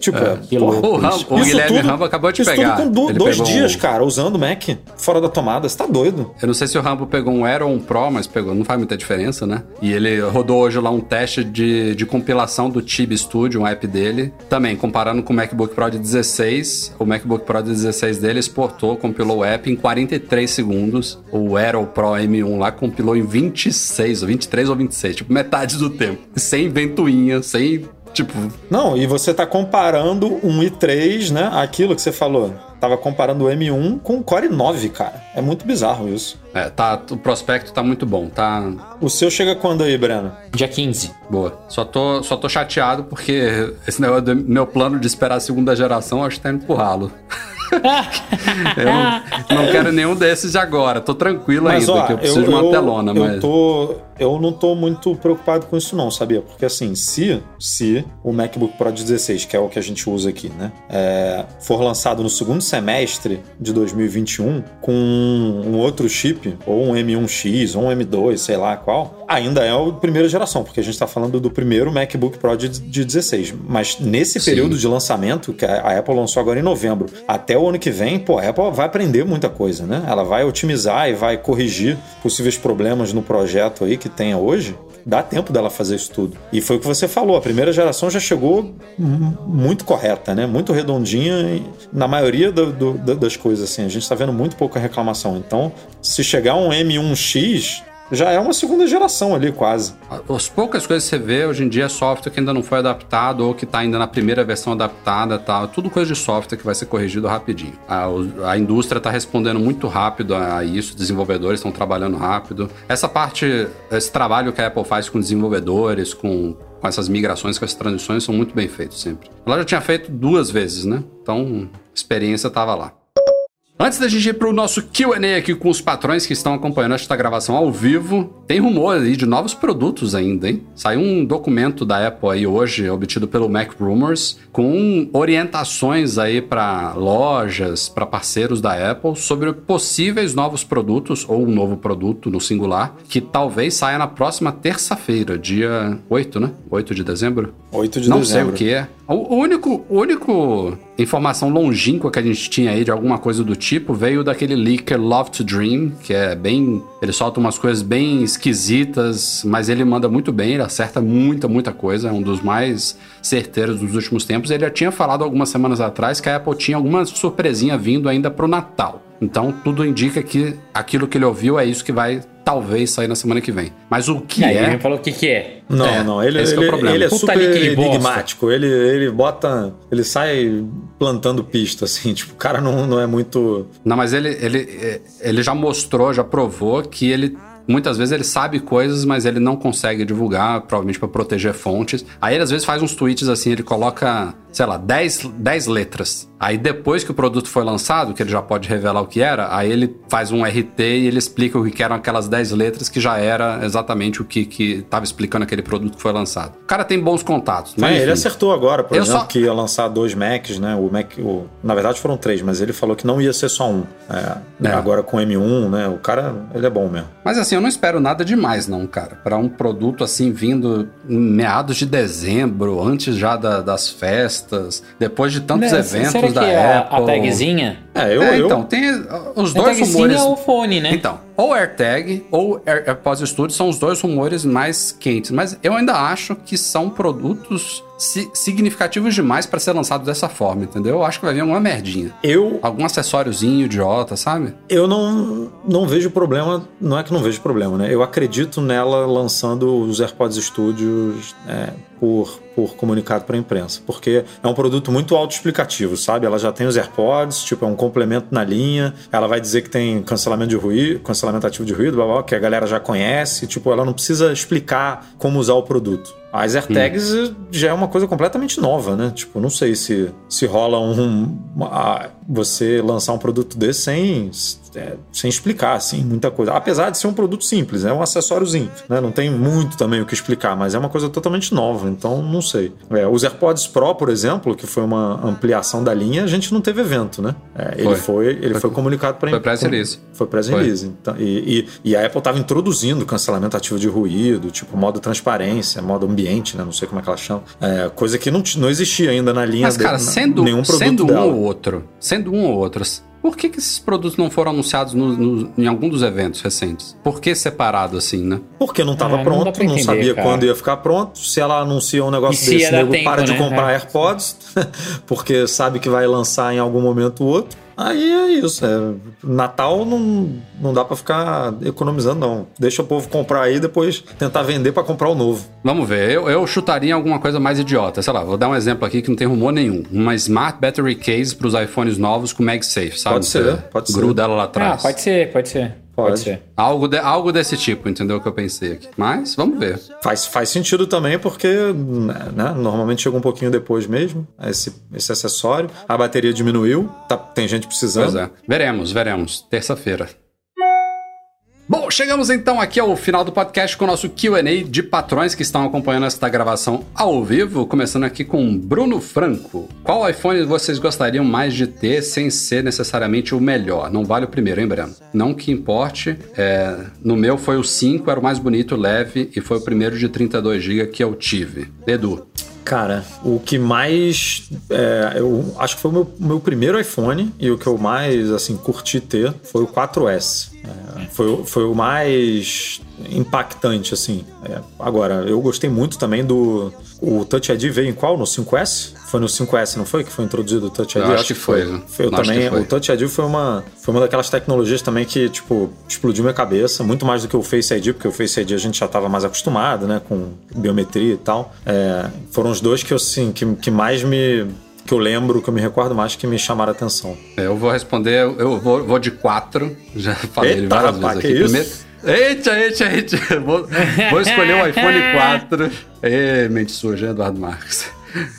D: Tipo, é, porra,
B: O, Ram- o Guilherme Rambo acabou de pegar.
D: tudo com do- dois dias,
B: um-
D: cara, usando o Mac fora da tomada. Você tá doido.
B: Eu não sei se o Rambo pegou um Aero ou um Pro, mas pegou, não faz muita diferença, né? E ele rodou hoje lá um teste de, de compilação do Tib Studio, um app dele. Também, comparando com o MacBook Pro de 16, o MacBook Pro de 16 dele exportou, compilou o app em 43 segundos. O Aero Pro M1 lá compilou em 26, ou 23 ou 26, tipo metade do tempo. Sem ventoinha, sem, tipo...
D: Não, e você tá comparando um i3, né? Aquilo que você falou. Tava comparando o M1 com o Core 9, cara. É muito bizarro isso.
B: É, tá, o prospecto tá muito bom, tá...
D: O seu chega quando aí, Breno?
C: Dia 15.
B: Boa. Só tô, só tô chateado porque esse negócio do meu plano de esperar a segunda geração, acho que tá indo pro ralo. eu não, não quero nenhum desses de agora. Tô tranquilo ainda, que eu preciso de uma telona,
D: eu
B: mas.
D: tô, eu não tô muito preocupado com isso não, sabia? Porque assim, se, se o MacBook Pro de 16, que é o que a gente usa aqui, né, é, for lançado no segundo semestre de 2021 com um outro chip, ou um M1X, ou um M2, sei lá qual, ainda é a primeira geração, porque a gente tá falando do primeiro MacBook Pro de, de 16. Mas nesse
B: Sim.
D: período de lançamento, que a Apple lançou agora em novembro, até o ano que vem, pô, a Apple vai aprender muita coisa, né? Ela vai otimizar e vai corrigir possíveis problemas no projeto aí que tenha hoje. Dá tempo dela fazer isso tudo. E foi o que você falou, a primeira geração já chegou mu- muito correta, né? Muito redondinha na maioria do- do- da- das coisas, assim. A gente tá vendo muito pouca reclamação. Então, se chegar um M1X, já é uma segunda geração ali, quase.
B: As poucas coisas que você vê hoje em dia é software que ainda não foi adaptado ou que tá ainda na primeira versão adaptada tal. Tudo coisa de software que vai ser corrigido rapidinho. A, a indústria tá respondendo muito rápido a isso, desenvolvedores estão trabalhando rápido. Essa parte, esse trabalho que a Apple faz com desenvolvedores, com, com essas migrações, com essas transições, são muito bem feitos sempre. Ela já tinha feito duas vezes, né? Então, experiência tava lá. Antes da gente ir pro nosso Q&A aqui com os patrões que estão acompanhando esta gravação ao vivo, tem rumor aí de novos produtos ainda, hein? Saiu um documento da Apple aí hoje, obtido pelo Mac Rumors, com orientações aí para lojas, para parceiros da Apple sobre possíveis novos produtos ou um novo produto no singular que talvez saia na próxima terça-feira, dia 8, né? 8 de dezembro.
D: 8 de
B: Não
D: dezembro.
B: sei o que é. O único, o único informação longínqua que a gente tinha aí de alguma coisa do tipo veio daquele leaker Love to Dream, que é bem. Ele solta umas coisas bem esquisitas, mas ele manda muito bem, ele acerta muita, muita coisa. É um dos mais certeiros dos últimos tempos. Ele já tinha falado algumas semanas atrás que a Apple tinha alguma surpresinha vindo ainda pro Natal. Então tudo indica que aquilo que ele ouviu é isso que vai talvez sair na semana que vem. Mas o que
C: Aí
B: é.
C: ele falou o que que é.
D: Não,
B: É,
D: não, ele,
B: esse que é o
D: ele,
B: problema.
D: ele é
C: Puta
D: super enigmático. Ele, ele bota. Ele sai plantando pista, assim. Tipo, o cara não, não é muito.
B: Não, mas ele, ele, ele já mostrou, já provou que ele. Muitas vezes ele sabe coisas, mas ele não consegue divulgar, provavelmente para proteger fontes. Aí ele às vezes faz uns tweets assim, ele coloca, sei lá, 10, 10 letras. Aí depois que o produto foi lançado, que ele já pode revelar o que era, aí ele faz um RT e ele explica o que eram aquelas 10 letras que já era exatamente o que, que tava explicando aquele produto que foi lançado. O cara tem bons contatos, mas
D: É, ele
B: enfim.
D: acertou agora, por
B: Eu
D: exemplo,
B: só-
D: que ia lançar dois Macs, né? O Mac. O, na verdade foram três, mas ele falou que não ia ser só um. É,
B: É.
D: Agora com o M1, né? O cara, ele é bom mesmo.
B: Mas assim, eu não espero nada demais, não, cara. Pra um produto assim vindo em meados de dezembro, antes já da- das festas, depois de tantos
C: Né,
B: eventos da
C: é a-
B: Apple.
C: a tagzinha?
D: É, eu.
B: É,
D: eu
B: então, tem uh, os dois
C: tagzinha
B: rumores.
C: é o fone, né?
B: Então, ou AirTag ou Air- AirPods Studio são os dois rumores mais quentes. Mas eu ainda acho que são produtos si- significativos demais pra ser lançados dessa forma, entendeu? Eu acho que vai vir alguma merdinha.
D: eu,
B: Algum acessóriozinho idiota, sabe?
D: eu não, não vejo problema. Não é que não vejo problema, né? Eu acredito nela lançando os AirPods Studios é, por, por comunicado para a imprensa. Porque é um produto muito autoexplicativo, sabe? Ela já tem os AirPods, tipo, é um complemento na linha. Ela vai dizer que tem cancelamento de ruído, cancelamento ativo de ruído, blá, blá, que a galera já conhece. Tipo, ela não precisa explicar como usar o produto. As AirTags já é uma coisa completamente nova, né? Tipo, não sei se, se rola um, uma- você lançar um produto desse sem, é, sem explicar, assim, muita coisa. Apesar de ser um produto simples, é um acessóriozinho, né? Não tem muito também o que explicar, mas é uma coisa totalmente nova, então não sei. É, os AirPods Pro, por exemplo, que foi uma ampliação da linha, a gente não teve evento, né? É, ele
B: Foi.
D: foi, ele foi,
B: Foi-
D: comunicado para
B: foi press release.
D: foi press release. Então, e, e, e a Apple estava introduzindo cancelamento ativo de ruído, tipo modo transparência, modo ambiente ambiente, né? Não sei como é que ela chama. É, coisa que não, não existia ainda na linha
B: Mas, cara,
D: de-
B: sendo,
D: nenhum produto
B: sendo um
D: dela.
B: ou outro, sendo um ou outro, por que, que esses produtos não foram anunciados no- no- em algum dos eventos recentes? Por que separado assim, né?
D: Porque não estava
C: É,
D: pronto, não,
C: entender,
D: sabia
C: cara.
D: quando ia ficar pronto. Se ela anuncia um negócio
C: E se
D: desse, nego
C: tempo,
D: para de
C: né?
D: comprar
C: É.
D: AirPods, porque sabe que vai lançar em algum momento ou outro. Aí é isso. É, Natal não, não dá pra ficar economizando, não. Deixa o povo comprar aí e depois tentar vender pra comprar o novo.
B: Vamos ver, eu, eu chutaria alguma coisa mais idiota. Sei lá, vou dar um exemplo aqui que não tem rumor nenhum. Uma Smart Battery Case para os iPhones novos com MagSafe, sabe?
D: Pode ser,
B: Você
D: pode ser.
B: Gruda ela lá
C: Ah,
B: atrás.
C: pode ser, pode ser. Pode,
D: Pode.
C: ser.
B: Algo, de- algo desse tipo, entendeu? Que eu pensei aqui. Mas, vamos ver.
D: Faz, faz sentido também porque né, normalmente chega um pouquinho depois mesmo esse, esse acessório. A bateria diminuiu, tá- tem gente precisando.
B: Pois é. Veremos, veremos. Terça-feira. Chegamos então aqui ao final do podcast com o nosso QA de patrões que estão acompanhando esta gravação ao vivo. Começando aqui com Bruno Franco. Qual iPhone vocês gostariam mais de ter sem ser necessariamente o melhor? Não vale o primeiro, hein, Breno? Não que importe. é, no meu foi o 5, era o mais bonito, leve, e foi o primeiro de 32GB que eu tive. Edu.
D: Cara, o que mais. é, eu acho que foi o meu, meu primeiro iPhone e o que eu mais assim curti ter foi o 4S. É, foi, foi o mais impactante, assim. É, agora, eu gostei muito também do. O Touch ID veio em qual? No 5S? Foi no 5S, não foi? Que foi introduzido o Touch ID?
B: Eu acho que foi, né?
D: Eu
B: Acho
D: também.
B: que foi.
D: O Touch ID foi uma, foi uma daquelas tecnologias também que, tipo, explodiu minha cabeça, muito mais do que o Face ID, porque o Face ID a gente já estava mais acostumado, né, com biometria e tal. É, foram os dois que eu, assim, que, que mais me. que eu lembro, que eu me recordo mais, que me chamaram a atenção.
B: Eu vou responder, eu vou, vou de quatro. Já falei
D: Eita,
B: várias
D: rapaz,
B: vezes aqui.
D: que
B: Primeiro. Eita, eita, eita. Vou, vou escolher o iPhone 4. Ê, mente suja, Eduardo Marques.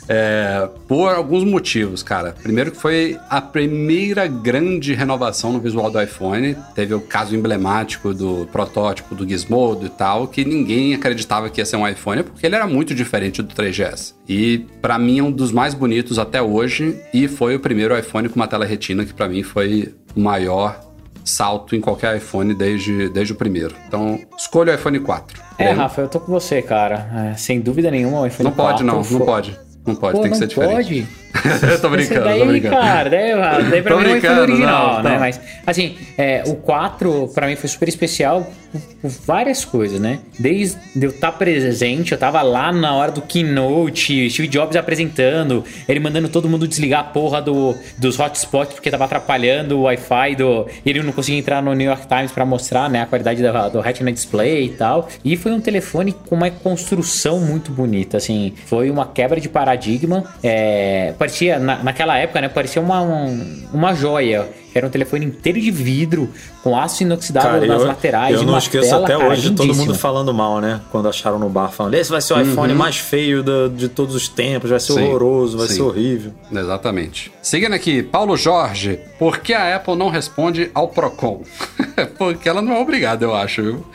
B: É, por alguns motivos, cara. Primeiro que foi a primeira grande renovação no visual do iPhone. Teve o caso emblemático do protótipo do Gizmodo e tal, que ninguém acreditava que ia ser um iPhone, porque ele era muito diferente do 3GS. E pra mim é um dos mais bonitos até hoje, e foi o primeiro iPhone com uma tela retina, que pra mim foi o maior salto em qualquer iPhone desde, desde o primeiro. Então, escolha o iPhone 4.
C: É? Rafa, eu tô com você, cara. É, sem dúvida nenhuma, o iPhone
B: Não pode,
C: 4
B: não, não
C: foi-
B: pode. Não pode,
C: Pô,
B: tem que ser diferente.
C: pode?
B: tô brincando,
C: daí,
B: tô brincando.
C: cara, daí, daí pra
B: Tô
C: mim é iPhone
B: brincando,
C: original,
B: não,
C: né?
B: não.
C: Mas, assim, é, o 4 pra mim foi super especial por, por várias coisas, né? Desde eu estar presente, eu tava lá na hora do keynote, Steve Jobs apresentando, ele mandando todo mundo desligar a porra do, dos hotspots porque tava atrapalhando o Wi-Fi, do, ele não conseguia entrar no New York Times pra mostrar, né, a qualidade da- do Retina Display e tal. E foi um telefone com uma construção muito bonita, assim, foi uma quebra de paradigma. É, parecia, na- naquela época, né, parecia uma, um- uma joia. Era um telefone inteiro de vidro, com aço inoxidável
D: Cara,
C: nas
D: eu,
C: laterais.
D: eu não
C: uma
D: esqueço
C: tela,
D: até
C: cara,
D: hoje de todo
C: lindíssima.
D: mundo falando mal, né? Quando acharam no bar, falando: esse vai ser o iPhone mais feio da- de todos os tempos, vai ser
B: Sim,
D: horroroso, vai
B: sim.
D: ser horrível.
B: Exatamente. Seguindo aqui, Paulo Jorge, por que a Apple não responde ao Procon? Porque ela não é obrigada, eu acho, viu?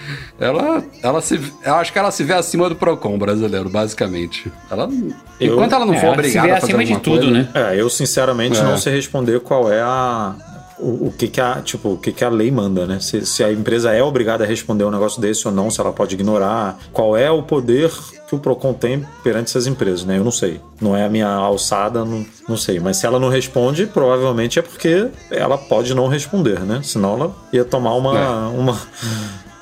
B: Ela, ela se, eu acho que ela se vê acima do Procon brasileiro, basicamente. Ela,
D: Eu-
B: enquanto ela não
C: É,
B: for
C: ela se
B: obrigada
C: vê
B: a fazer
C: acima de tudo,
B: coisa,
C: né?
D: É, eu sinceramente
B: É.
D: não sei responder qual é a. O, o que que a, tipo, o que que a lei manda, né? Se, se a empresa é obrigada a responder um negócio desse ou não, se ela pode ignorar. Qual é o poder que o Procon tem perante essas empresas, né? Eu não sei. Não é a minha alçada, não, não sei. Mas se ela não responde, provavelmente é porque ela pode não responder, né? Senão ela ia tomar uma,
B: É.
D: uma,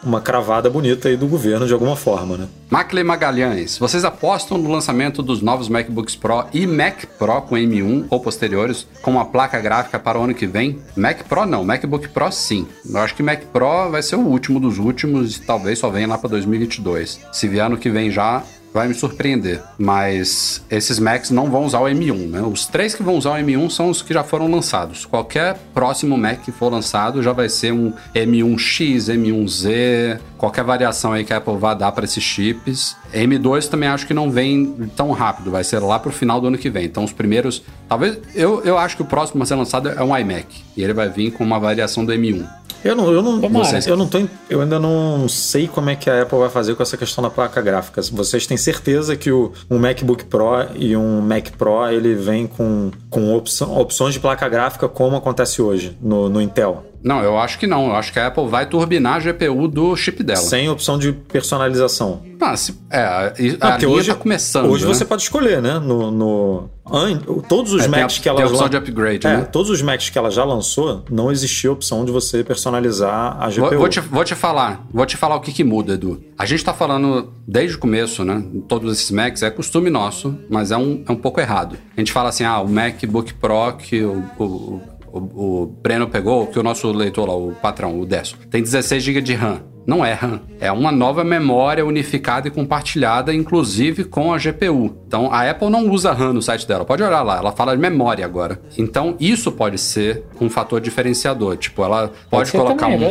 D: uma cravada bonita aí do governo de alguma forma, né?
B: Macley Magalhães, vocês apostam no lançamento dos novos MacBooks Pro e Mac Pro com M1 ou posteriores com uma placa gráfica para o ano que vem? Mac Pro não, MacBook Pro sim. Eu acho que Mac Pro vai ser o último dos últimos e talvez só venha lá para 2022. Se vier ano que vem já, vai me surpreender. Mas esses Macs não vão usar o M1, né? Os três que vão usar o M1 são os que já foram lançados. Qualquer próximo Mac que for lançado já vai ser um M1X, M1Z, qualquer variação aí que a Apple vá dar para esses chips. M2 também acho que não vem tão rápido, vai ser lá pro final do ano que vem. Então os primeiros, talvez eu, eu acho que o próximo a ser lançado é um iMac e ele vai vir com uma variação do M1.
D: Eu não, eu não, vocês- eu não tô, eu ainda não sei como é que a Apple vai fazer com essa questão da placa gráfica. Vocês têm certeza que o, um MacBook Pro e um Mac Pro ele vem com, com opção- opções de placa gráfica como acontece hoje no, no Intel?
B: Não, eu acho que não. Eu acho que a Apple vai turbinar a GPU do chip dela.
D: Sem opção de personalização.
B: Ah, se- é, a, a
D: Ah,
B: linha
D: hoje,
B: tá começando.
D: hoje
B: né?
D: você pode escolher, né? No, no- an- todos os
B: É,
D: Macs
B: a-
D: que ela
B: tem a opção de upgrade,
D: é,
B: né?
D: todos os Macs que ela já lançou, não existia a opção de você personalizar a GPU.
B: Vou, vou te, vou te falar, vou te falar o que, que muda, Edu. A gente tá falando desde o começo, né? Todos esses Macs, é costume nosso, mas é um, é um pouco errado. A gente fala assim, ah, o MacBook Pro que o, o, o, o Breno pegou, que o nosso leitor lá, o patrão, o Desso, tem 16 GB de RAM. Não é RAM. É uma nova memória unificada e compartilhada, inclusive com a GPU. Então, a Apple não usa RAM no site dela. Pode olhar lá, ela fala de memória agora. Então, isso pode ser um fator diferenciador. Tipo, ela pode,
C: ser
B: colocar
C: também, é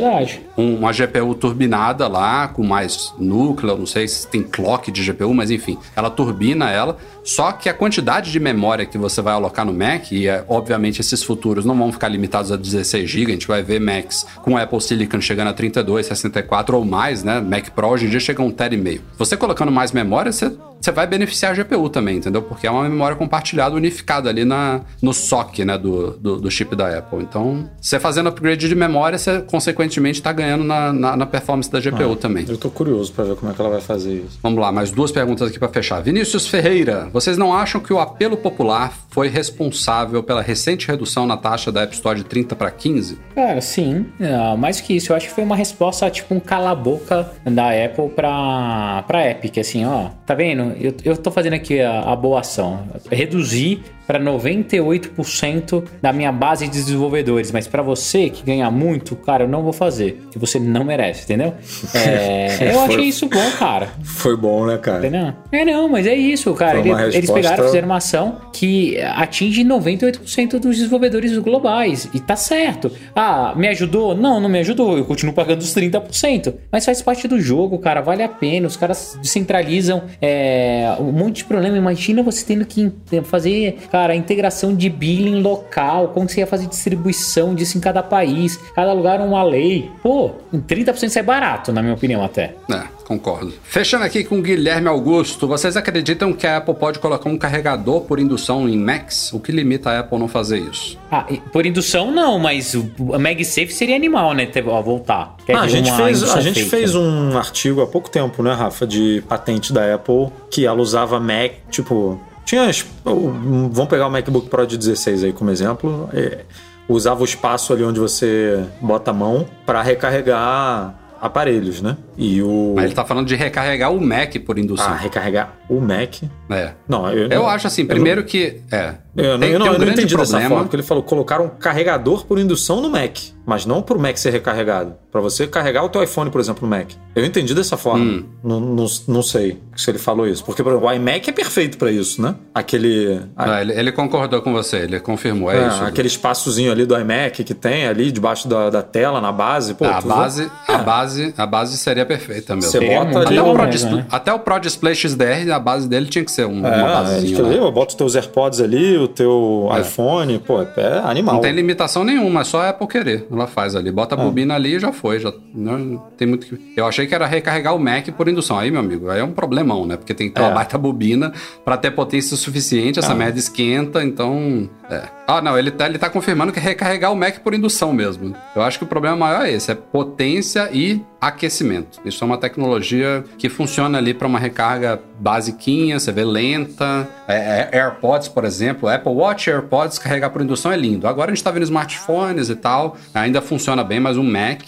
B: um, um- uma GPU turbinada lá, com mais núcleo, não sei se tem clock de GPU, mas enfim, ela turbina ela. Só que a quantidade de memória que você vai alocar no Mac, e é, obviamente esses futuros não vão ficar limitados a 16 GB, a gente vai ver Macs com Apple Silicon chegando a 32, 64 ou mais, né? Mac Pro hoje em dia chega a um TB meio. Você colocando mais memória, você, você vai beneficiar a GPU também, entendeu? Porque é uma memória compartilhada, unificada ali na, no SOC, né, do, do, do chip da Apple. Então, você fazendo upgrade de memória, você consequentemente está ganhando na, na, na performance da GPU também.
D: Eu tô curioso pra ver como é que ela vai fazer isso.
B: Vamos lá, mais duas perguntas aqui para fechar. Vinícius Ferreira, vocês não acham que o apelo popular foi responsável pela recente redução na taxa da App Store de 30 para 15?
C: Cara, sim. Ah, mais que isso, eu acho que foi uma resposta, tipo, um cala-boca da Apple pra, pra Epic, assim, ó. Tá vendo? Eu, eu tô fazendo aqui a, a boa ação. Reduzir para 98% da minha base de desenvolvedores, mas pra você que ganha muito, cara, eu não vou fazer, que você não merece, entendeu? É, eu achei isso bom, cara.
D: Foi bom, né, cara?
C: Entendeu? É não, mas é isso, cara. Ele- eles
D: resposta-
C: pegaram, fizeram uma ação que atinge 98% dos desenvolvedores globais. E tá certo. Ah, me ajudou? Não, não me ajudou. Eu continuo pagando os 30%. Mas faz parte do jogo, cara. Vale a pena. Os caras descentralizam é, um monte de problema. Imagina você tendo que fazer, cara, a integração de billing local. Como você ia fazer distribuição disso em cada país. Cada lugar uma lei. Pô, 30% sai barato, na minha opinião, até.
B: É, concordo. Fechando aqui com o Guilherme Augusto, vocês acreditam que a Apple pode colocar um carregador por indução em Macs? O que limita a Apple não fazer isso?
C: Ah, por indução não, mas o MagSafe seria animal, né? Ter, ó, voltar. Quer
D: Ah, a gente, fez, a gente fez um artigo há pouco tempo, né, Rafa, de patente da Apple, que ela usava Mac, tipo. Tinha. Vamos pegar o MacBook Pro de 16 aí como exemplo. é, usava o espaço ali onde você bota a mão para recarregar aparelhos, né? E o.
B: Mas ele tá falando de recarregar o Mac por indução.
D: Ah, recarregar o Mac.
B: É.
D: Não, eu,
B: Eu acho assim, primeiro que. É.
D: Eu, não-
B: tem-
D: eu não,
B: um
D: eu não entendi dessa
B: problema.
D: forma, porque ele falou colocar um carregador por indução no Mac, mas não para o Mac ser recarregado. Para você carregar o teu iPhone, por exemplo, no Mac. Eu entendi dessa forma.
B: Hum.
D: Não, não, não sei se ele falou isso. Porque por exemplo, o iMac é perfeito para isso, né? Aquele...
B: Ah, ele, ele concordou com você, ele confirmou, é,
D: é,
B: isso.
D: aquele espaçozinho ali do iMac que tem ali debaixo da, da tela, na base. Pô,
B: a
D: tu-
B: base, a base, a base seria perfeita mesmo.
D: Você bota
B: Até o, Pro
C: mesmo,
B: Display,
C: né?
B: até o Pro Display XDR, a base dele tinha que ser um-
D: É,
B: uma
D: é,
B: basezinha. lá.
D: ali, bota os teus AirPods ali, o teu
B: É.
D: iPhone, pô, é animal.
B: Não tem limitação nenhuma, é só a Apple querer. Ela faz ali, bota a bobina ali e já foi. Já, não tem muito que... Eu achei que era recarregar o Mac por indução. Aí, meu amigo, aí é um problemão, né? Porque tem que ter uma
D: É.
B: baita bobina pra ter potência suficiente, essa
D: Ah.
B: merda esquenta, então. É. Ah, não, ele tá, ele tá confirmando que é recarregar o Mac por indução mesmo. Eu acho que o problema maior é esse: é potência e aquecimento. Isso é uma tecnologia que funciona ali para uma recarga basiquinha, você vê lenta. É, é, AirPods, por exemplo, Apple Watch AirPods carregar por indução é lindo. Agora a gente tá vendo smartphones e tal, ainda funciona bem, mas um Mac,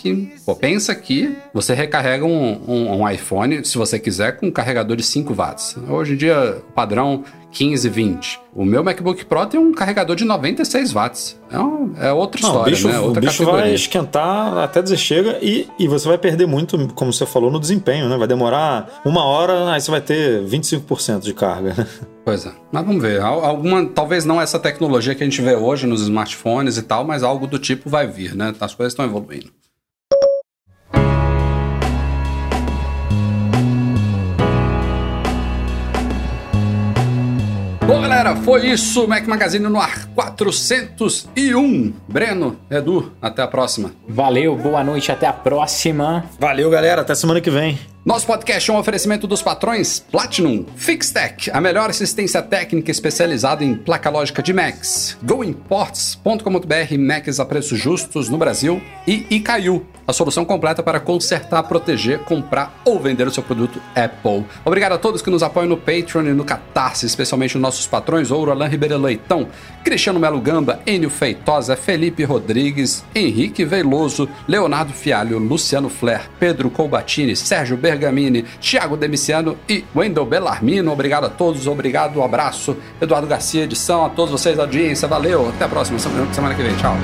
B: pô, pensa que você recarrega um, um- um iPhone, se você quiser, com um carregador de 5 watts. Hoje em dia, o padrão 15, 20. O meu MacBook Pro tem um carregador de 96 watts. É, um- é outra
D: Não,
B: história,
D: o bicho,
B: né?
D: o
B: Outra
D: bicho vai
B: categoria.
D: esquentar até dizer chega e, e você vai perder muito, como você falou, no desempenho, né? Vai demorar uma hora, aí você vai ter 25% de carga.
B: Pois é. Mas vamos ver. Al- Alguma, talvez não essa tecnologia que a gente vê hoje nos smartphones e tal, mas algo do tipo vai vir, né? As coisas estão evoluindo. Bom, galera, foi isso. Mac Magazine no ar 401. Breno, Edu, até a próxima.
C: Valeu, boa noite, até a próxima.
D: Valeu, galera. Até semana que vem.
B: Nosso podcast é um oferecimento dos patrões Platinum, Fixtech, a melhor assistência técnica especializada em placa lógica de Macs, GoImports.com.br, Macs a preços justos no Brasil e Icaiu, a solução completa para consertar, proteger, comprar ou vender o seu produto Apple. Obrigado a todos que nos apoiam no Patreon e no Catarse, especialmente os nossos patrões Ouro, Alain Ribeiro Leitão, Cristiano Melo Gamba, Enio Feitosa, Felipe Rodrigues, Henrique Veloso, Leonardo Fialho, Luciano Flair, Pedro Colbatini, Sérgio Bergamini, Thiago Demiciano e Wendel Bellarmino. Obrigado a todos, obrigado, um abraço. Eduardo Garcia, edição, a todos vocês, audiência, valeu. Até a próxima semana que vem. Tchau.